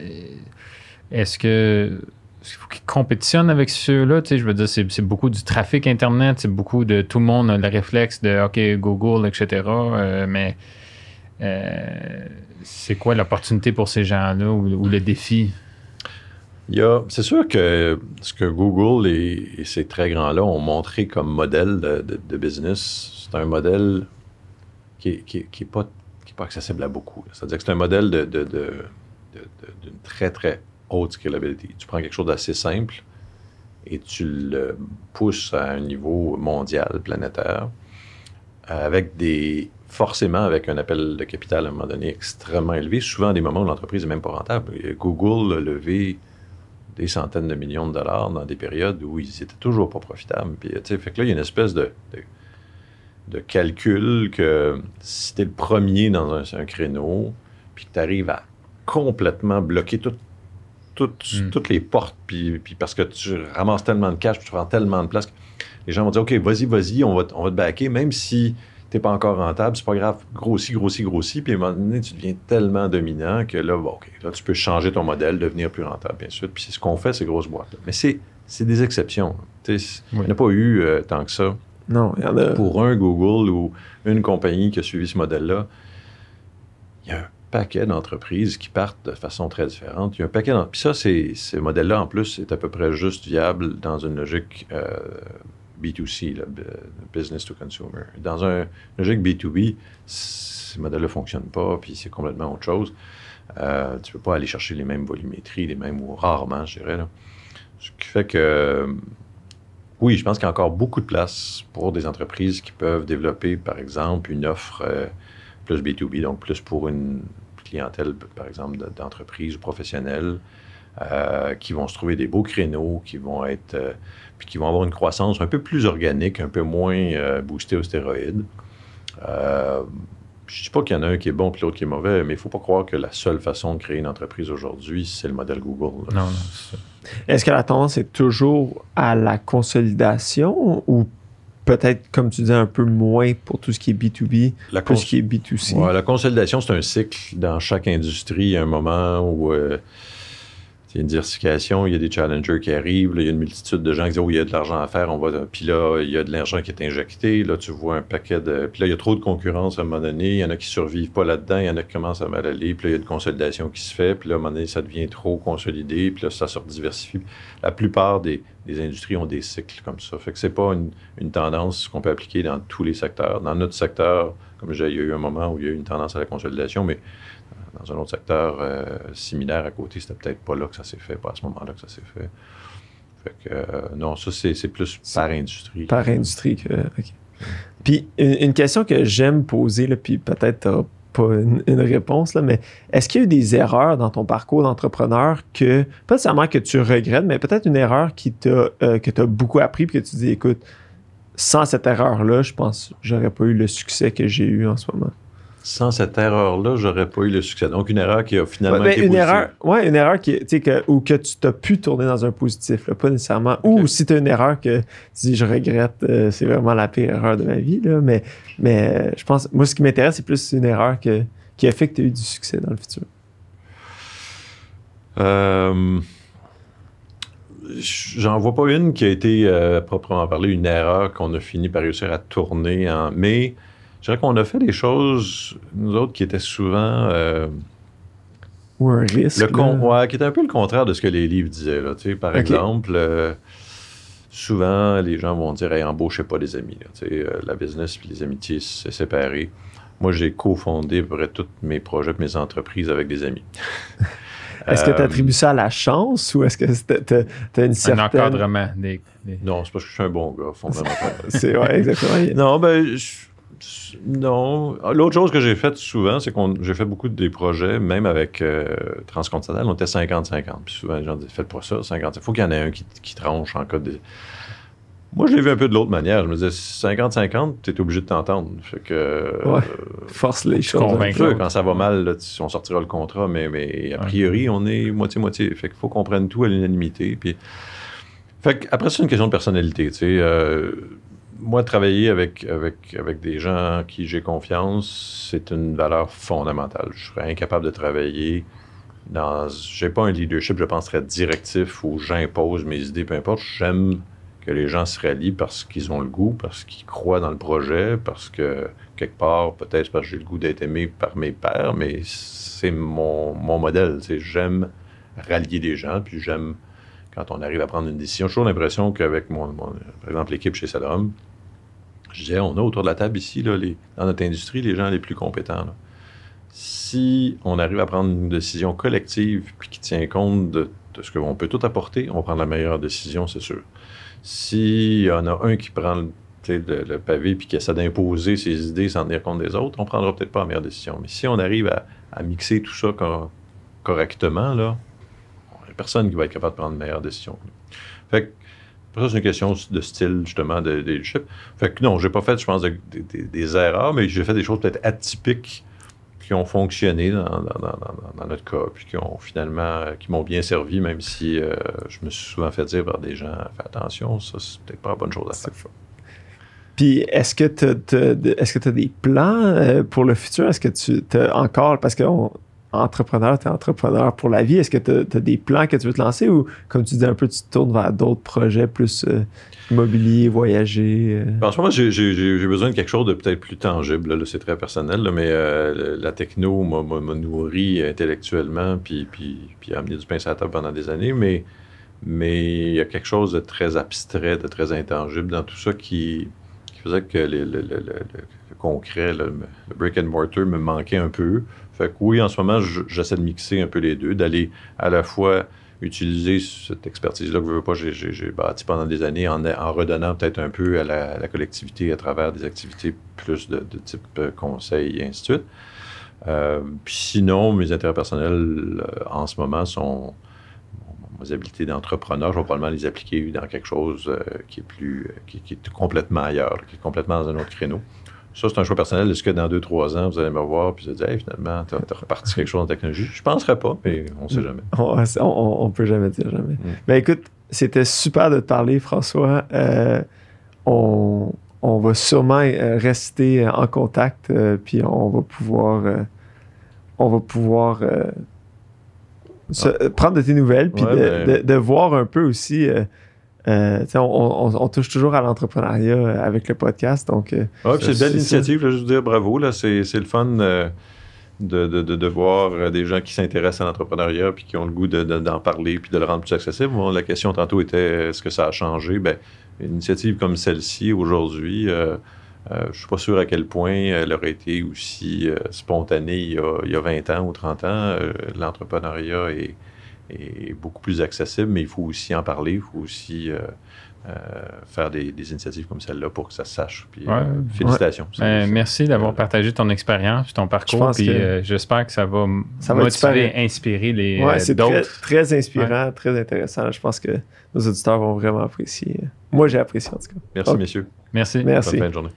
est-ce que est-ce qu'il faut qu'ils compétitionnent avec ceux-là? Tu sais, je veux dire, c'est, beaucoup du trafic Internet, c'est beaucoup de tout le monde a le réflexe de OK, Google, etc. Euh, mais euh, c'est quoi l'opportunité pour ces gens-là ou le défi? C'est sûr que ce que Google et, ces très grands-là ont montré comme modèle de, business, c'est un modèle qui n'est qui, pas, pas, accessible à beaucoup. C'est-à-dire que c'est un modèle d'une très, très haute scalability. Tu prends quelque chose d'assez simple et tu le pousses à un niveau mondial, planétaire, avec des forcément avec un appel de capital à un moment donné extrêmement élevé, souvent à des moments où l'entreprise n'est même pas rentable. Google a levé des centaines de millions de dollars dans des périodes où ils n'étaient toujours pas profitables. Puis, fait que là, il y a une espèce de, de, calcul que si tu es le premier dans un, créneau, puis que tu arrives à complètement bloquer hmm. toutes les portes, puis, puis, parce que tu ramasses tellement de cash, puis tu prends tellement de place, que les gens vont dire, OK, vas-y, vas-y, on va, on va te backer, même si t'es pas encore rentable, c'est pas grave, grossis, grossis, grossis, puis à un moment donné, tu deviens tellement dominant que là, bon, OK, là, tu peux changer ton modèle, devenir plus rentable, bien sûr. Puis c'est ce qu'on fait, ces grosses boîtes. -là. Mais c'est, c'est des exceptions. Il n'y en a pas eu euh, tant que ça. Non, il y en a. Pour un Google ou une compagnie qui a suivi ce modèle-là, il y a un paquet d'entreprises qui partent de façon très différente. Il y a un paquet Puis ça, c'est, ce modèle-là, en plus, est à peu près juste viable dans une logique euh, B2C, business to consumer. Dans un logique B2B, ces modèles-là ne fonctionnent pas, puis c'est complètement autre chose. Euh, tu ne peux pas aller chercher les mêmes volumétries, les mêmes, ou rarement, je dirais. Ce qui fait que, oui, je pense qu'il y a encore beaucoup de place pour des entreprises qui peuvent développer, par exemple, une offre euh, plus B2B, donc plus pour une clientèle, par exemple, d'entreprise ou professionnelle, euh, qui vont se trouver des beaux créneaux, qui vont être puis qui vont avoir une croissance un peu plus organique, un peu moins euh, boostée aux stéroïdes. Euh, je ne dis pas qu'il y en a un qui est bon et l'autre qui est mauvais, mais il ne faut pas croire que la seule façon de créer une entreprise aujourd'hui, c'est le modèle Google. Non, Est-ce que la tendance est toujours à la consolidation ou peut-être, comme tu disais, un peu moins pour tout ce qui est B2B, la tout ce qui est B2C? la consolidation, c'est un cycle dans chaque industrie, un moment où... Euh, il y a une diversification, il y a des challengers qui arrivent, il y a une multitude de gens qui disent Oh, il y a de l'argent à faire, on va. Puis là, il y a de l'argent qui est injecté. Là, tu vois un paquet de. Puis là, il y a trop de concurrence à un moment donné. Il y en a qui survivent pas là-dedans, il y en a qui commencent à mal aller. Puis là, il y a une consolidation qui se fait. Puis là, à un moment donné, ça devient trop consolidé. Puis là, ça se diversifie. La plupart des, industries ont des cycles comme ça. Fait que c'est pas une, tendance qu'on peut appliquer dans tous les secteurs. Dans notre secteur, comme j'ai, il y a eu un moment où il y a eu une tendance à la consolidation, mais dans un autre secteur euh, similaire à côté, c'était peut-être pas là que ça s'est fait, pas à ce moment-là que ça s'est fait. Fait que, euh, non, ça, c'est plus par industrie. Par industrie. Que, Puis, une, question que j'aime poser, là, puis peut-être pas une, réponse, là, mais est-ce qu'il y a eu des erreurs dans ton parcours d'entrepreneur que, pas nécessairement que tu regrettes, mais peut-être une erreur qui t'a, euh, que tu as beaucoup appris, puis que tu dis, écoute, sans cette erreur-là, je pense j'aurais pas eu le succès que j'ai eu en ce moment? Sans cette erreur-là, j'aurais pas eu le succès. Donc, une erreur qui a finalement ouais, été une erreur, ouais, une erreur qui, que, ou que tu t'as pu tourner dans un positif, pas nécessairement. Ou si tu as une erreur que tu dis, je regrette, euh, c'est vraiment la pire erreur de ma vie, là, mais, mais euh, je pense, moi, ce qui m'intéresse, c'est plus une erreur que, qui a fait que tu as eu du succès dans le futur. Euh, J'en vois pas une qui a été, proprement parlé, une erreur qu'on a fini par réussir à tourner en. Mais je dirais qu'on a fait des choses, nous autres, qui étaient souvent. Euh, Ou un risque. Le qui était un peu le contraire de ce que les livres disaient. Là, par exemple, euh, souvent, les gens vont dire hey, embauchez pas des amis. Euh, la business et les amitiés, c'est séparé. Moi, j'ai cofondé à peu près tous mes projets mes entreprises avec des amis. Est-ce que tu attribues ça à la chance ou est-ce que tu as, une certaine... Un encadrement. Non, c'est parce que je suis un bon gars, fondamentalement. c'est vrai, exactement. non, ben, non. L'autre chose que j'ai faite souvent, c'est que j'ai fait beaucoup des projets, même avec euh, Transcontinental, on était 50-50. Puis souvent, les gens disent Faites pas ça, 50 Il faut qu'il y en ait un qui, tranche en cas de. Moi, je l'ai vu un peu de l'autre manière. Je me disais 50-50, tu es obligé de t'entendre. Fait que. Ouais. Force les choses. Convaincre. Quand ça va mal, on sortira le contrat, mais, mais a priori, on est moitié-moitié. Fait qu'il faut qu'on prenne tout à l'unanimité. Puis. Fait après, c'est une question de personnalité. Tu sais. Euh, moi, travailler avec, avec, avec des gens en qui j'ai confiance, c'est une valeur fondamentale. Je serais incapable de travailler dans. J'ai pas un leadership, je pense, très directif où j'impose mes idées, peu importe. J'aime que les gens se rallient parce qu'ils ont le goût, parce qu'ils croient dans le projet, parce que quelque part, peut-être parce que j'ai le goût d'être aimé par mes pairs, mais c'est mon, mon modèle. J'aime rallier des gens, puis j'aime quand on arrive à prendre une décision. J'ai toujours l'impression qu'avec mon, mon, par exemple, l'équipe chez Sadom, je disais, on a autour de la table ici, dans notre industrie, les gens les plus compétents. Si on arrive à prendre une décision collective puis qui tient compte de, ce qu'on peut tout apporter, on prend la meilleure décision, c'est sûr. S'il y en a un qui prend le, pavé puis qui essaie d'imposer ses idées sans tenir compte des autres, on prendra peut-être pas la meilleure décision. Mais si on arrive à, mixer tout ça correctement, là, personne qui va être capable de prendre une meilleure décision. Fait que ça, c'est une question de style, justement, de, leadership. Fait que non, j'ai pas fait, je pense, des erreurs, mais j'ai fait des choses peut-être atypiques qui ont fonctionné dans, notre cas, puis qui ont finalement, qui m'ont bien servi, même si euh, je me suis souvent fait dire par des gens, fais attention, ça, c'est peut-être pas la bonne chose à faire. Puis, est-ce que tu as, as, des plans euh, pour le futur? Est-ce que tu as encore, parce qu'on entrepreneur, tu es entrepreneur pour la vie. Est-ce que tu as, des plans que tu veux te lancer ou, comme tu dis un peu, tu te tournes vers d'autres projets plus euh, immobilier, voyager? Euh? En ce moment, j'ai besoin de quelque chose de peut-être plus tangible. C'est très personnel, mais euh, la techno m'a nourri intellectuellement puis, a amené du pain sur la table pendant des années. Mais il y a quelque chose de très abstrait, de très intangible dans tout ça qui, faisait que le, concret, le, brick and mortar me manquait un peu. Fait que oui, en ce moment, j'essaie de mixer un peu les deux, d'aller à la fois utiliser cette expertise-là que pas, j'ai bâti pendant des années en, redonnant peut-être un peu à la, collectivité à travers des activités plus de, type euh, conseil et ainsi de suite. Euh, puis sinon, mes intérêts personnels euh, en ce moment sont mes habiletés d'entrepreneur. Je vais probablement les appliquer dans quelque chose qui est plus qui, est complètement ailleurs, qui est complètement dans un autre créneau. Ça, c'est un choix personnel. Est-ce que dans deux, trois ans, vous allez me voir et vous allez dire, hey, finalement, tu as, reparti quelque chose en technologie? Je ne penserais pas, mais on ne sait jamais. On, ne peut jamais dire jamais. Mais mm. ben, écoute, c'était super de te parler, François. Euh, on, va sûrement euh, rester en contact, euh, puis on va pouvoir, on va pouvoir prendre de tes nouvelles, puis Ouais, de, ben- de- de voir un peu aussi. euh, euh, on, on- on touche toujours à l'entrepreneuriat euh, avec le podcast, donc. euh, puis c'est une belle initiative, là, je veux dire bravo. Là, c'est, c'est le fun euh, de, de, voir euh, des gens qui s'intéressent à l'entrepreneuriat puis qui ont le goût de- de- d'en parler puis de le rendre plus accessible. Moi, la question tantôt était est-ce que ça a changé? Ben, une initiative comme celle-ci aujourd'hui, euh, je ne suis pas sûr à quel point elle aurait été aussi euh, spontanée il y, a, il y a 20 ans ou 30 ans. Euh, l'entrepreneuriat est, est beaucoup plus accessible, mais il faut aussi en parler, il faut aussi euh, euh, faire des, des initiatives comme celle-là pour que ça se sache. Puis, Ouais. euh, félicitations. Ben, merci d'avoir partagé ton expérience, ton parcours, pense puis que- euh, j'espère que ça va, Ça motiver, inspirer les Ouais, euh, c'est très, d'autres. très inspirant, très intéressant. Je pense que nos auditeurs vont vraiment apprécier. Moi, j'ai apprécié en tout cas. Merci, Ok. messieurs. Merci. Merci. Bonne fin de journée.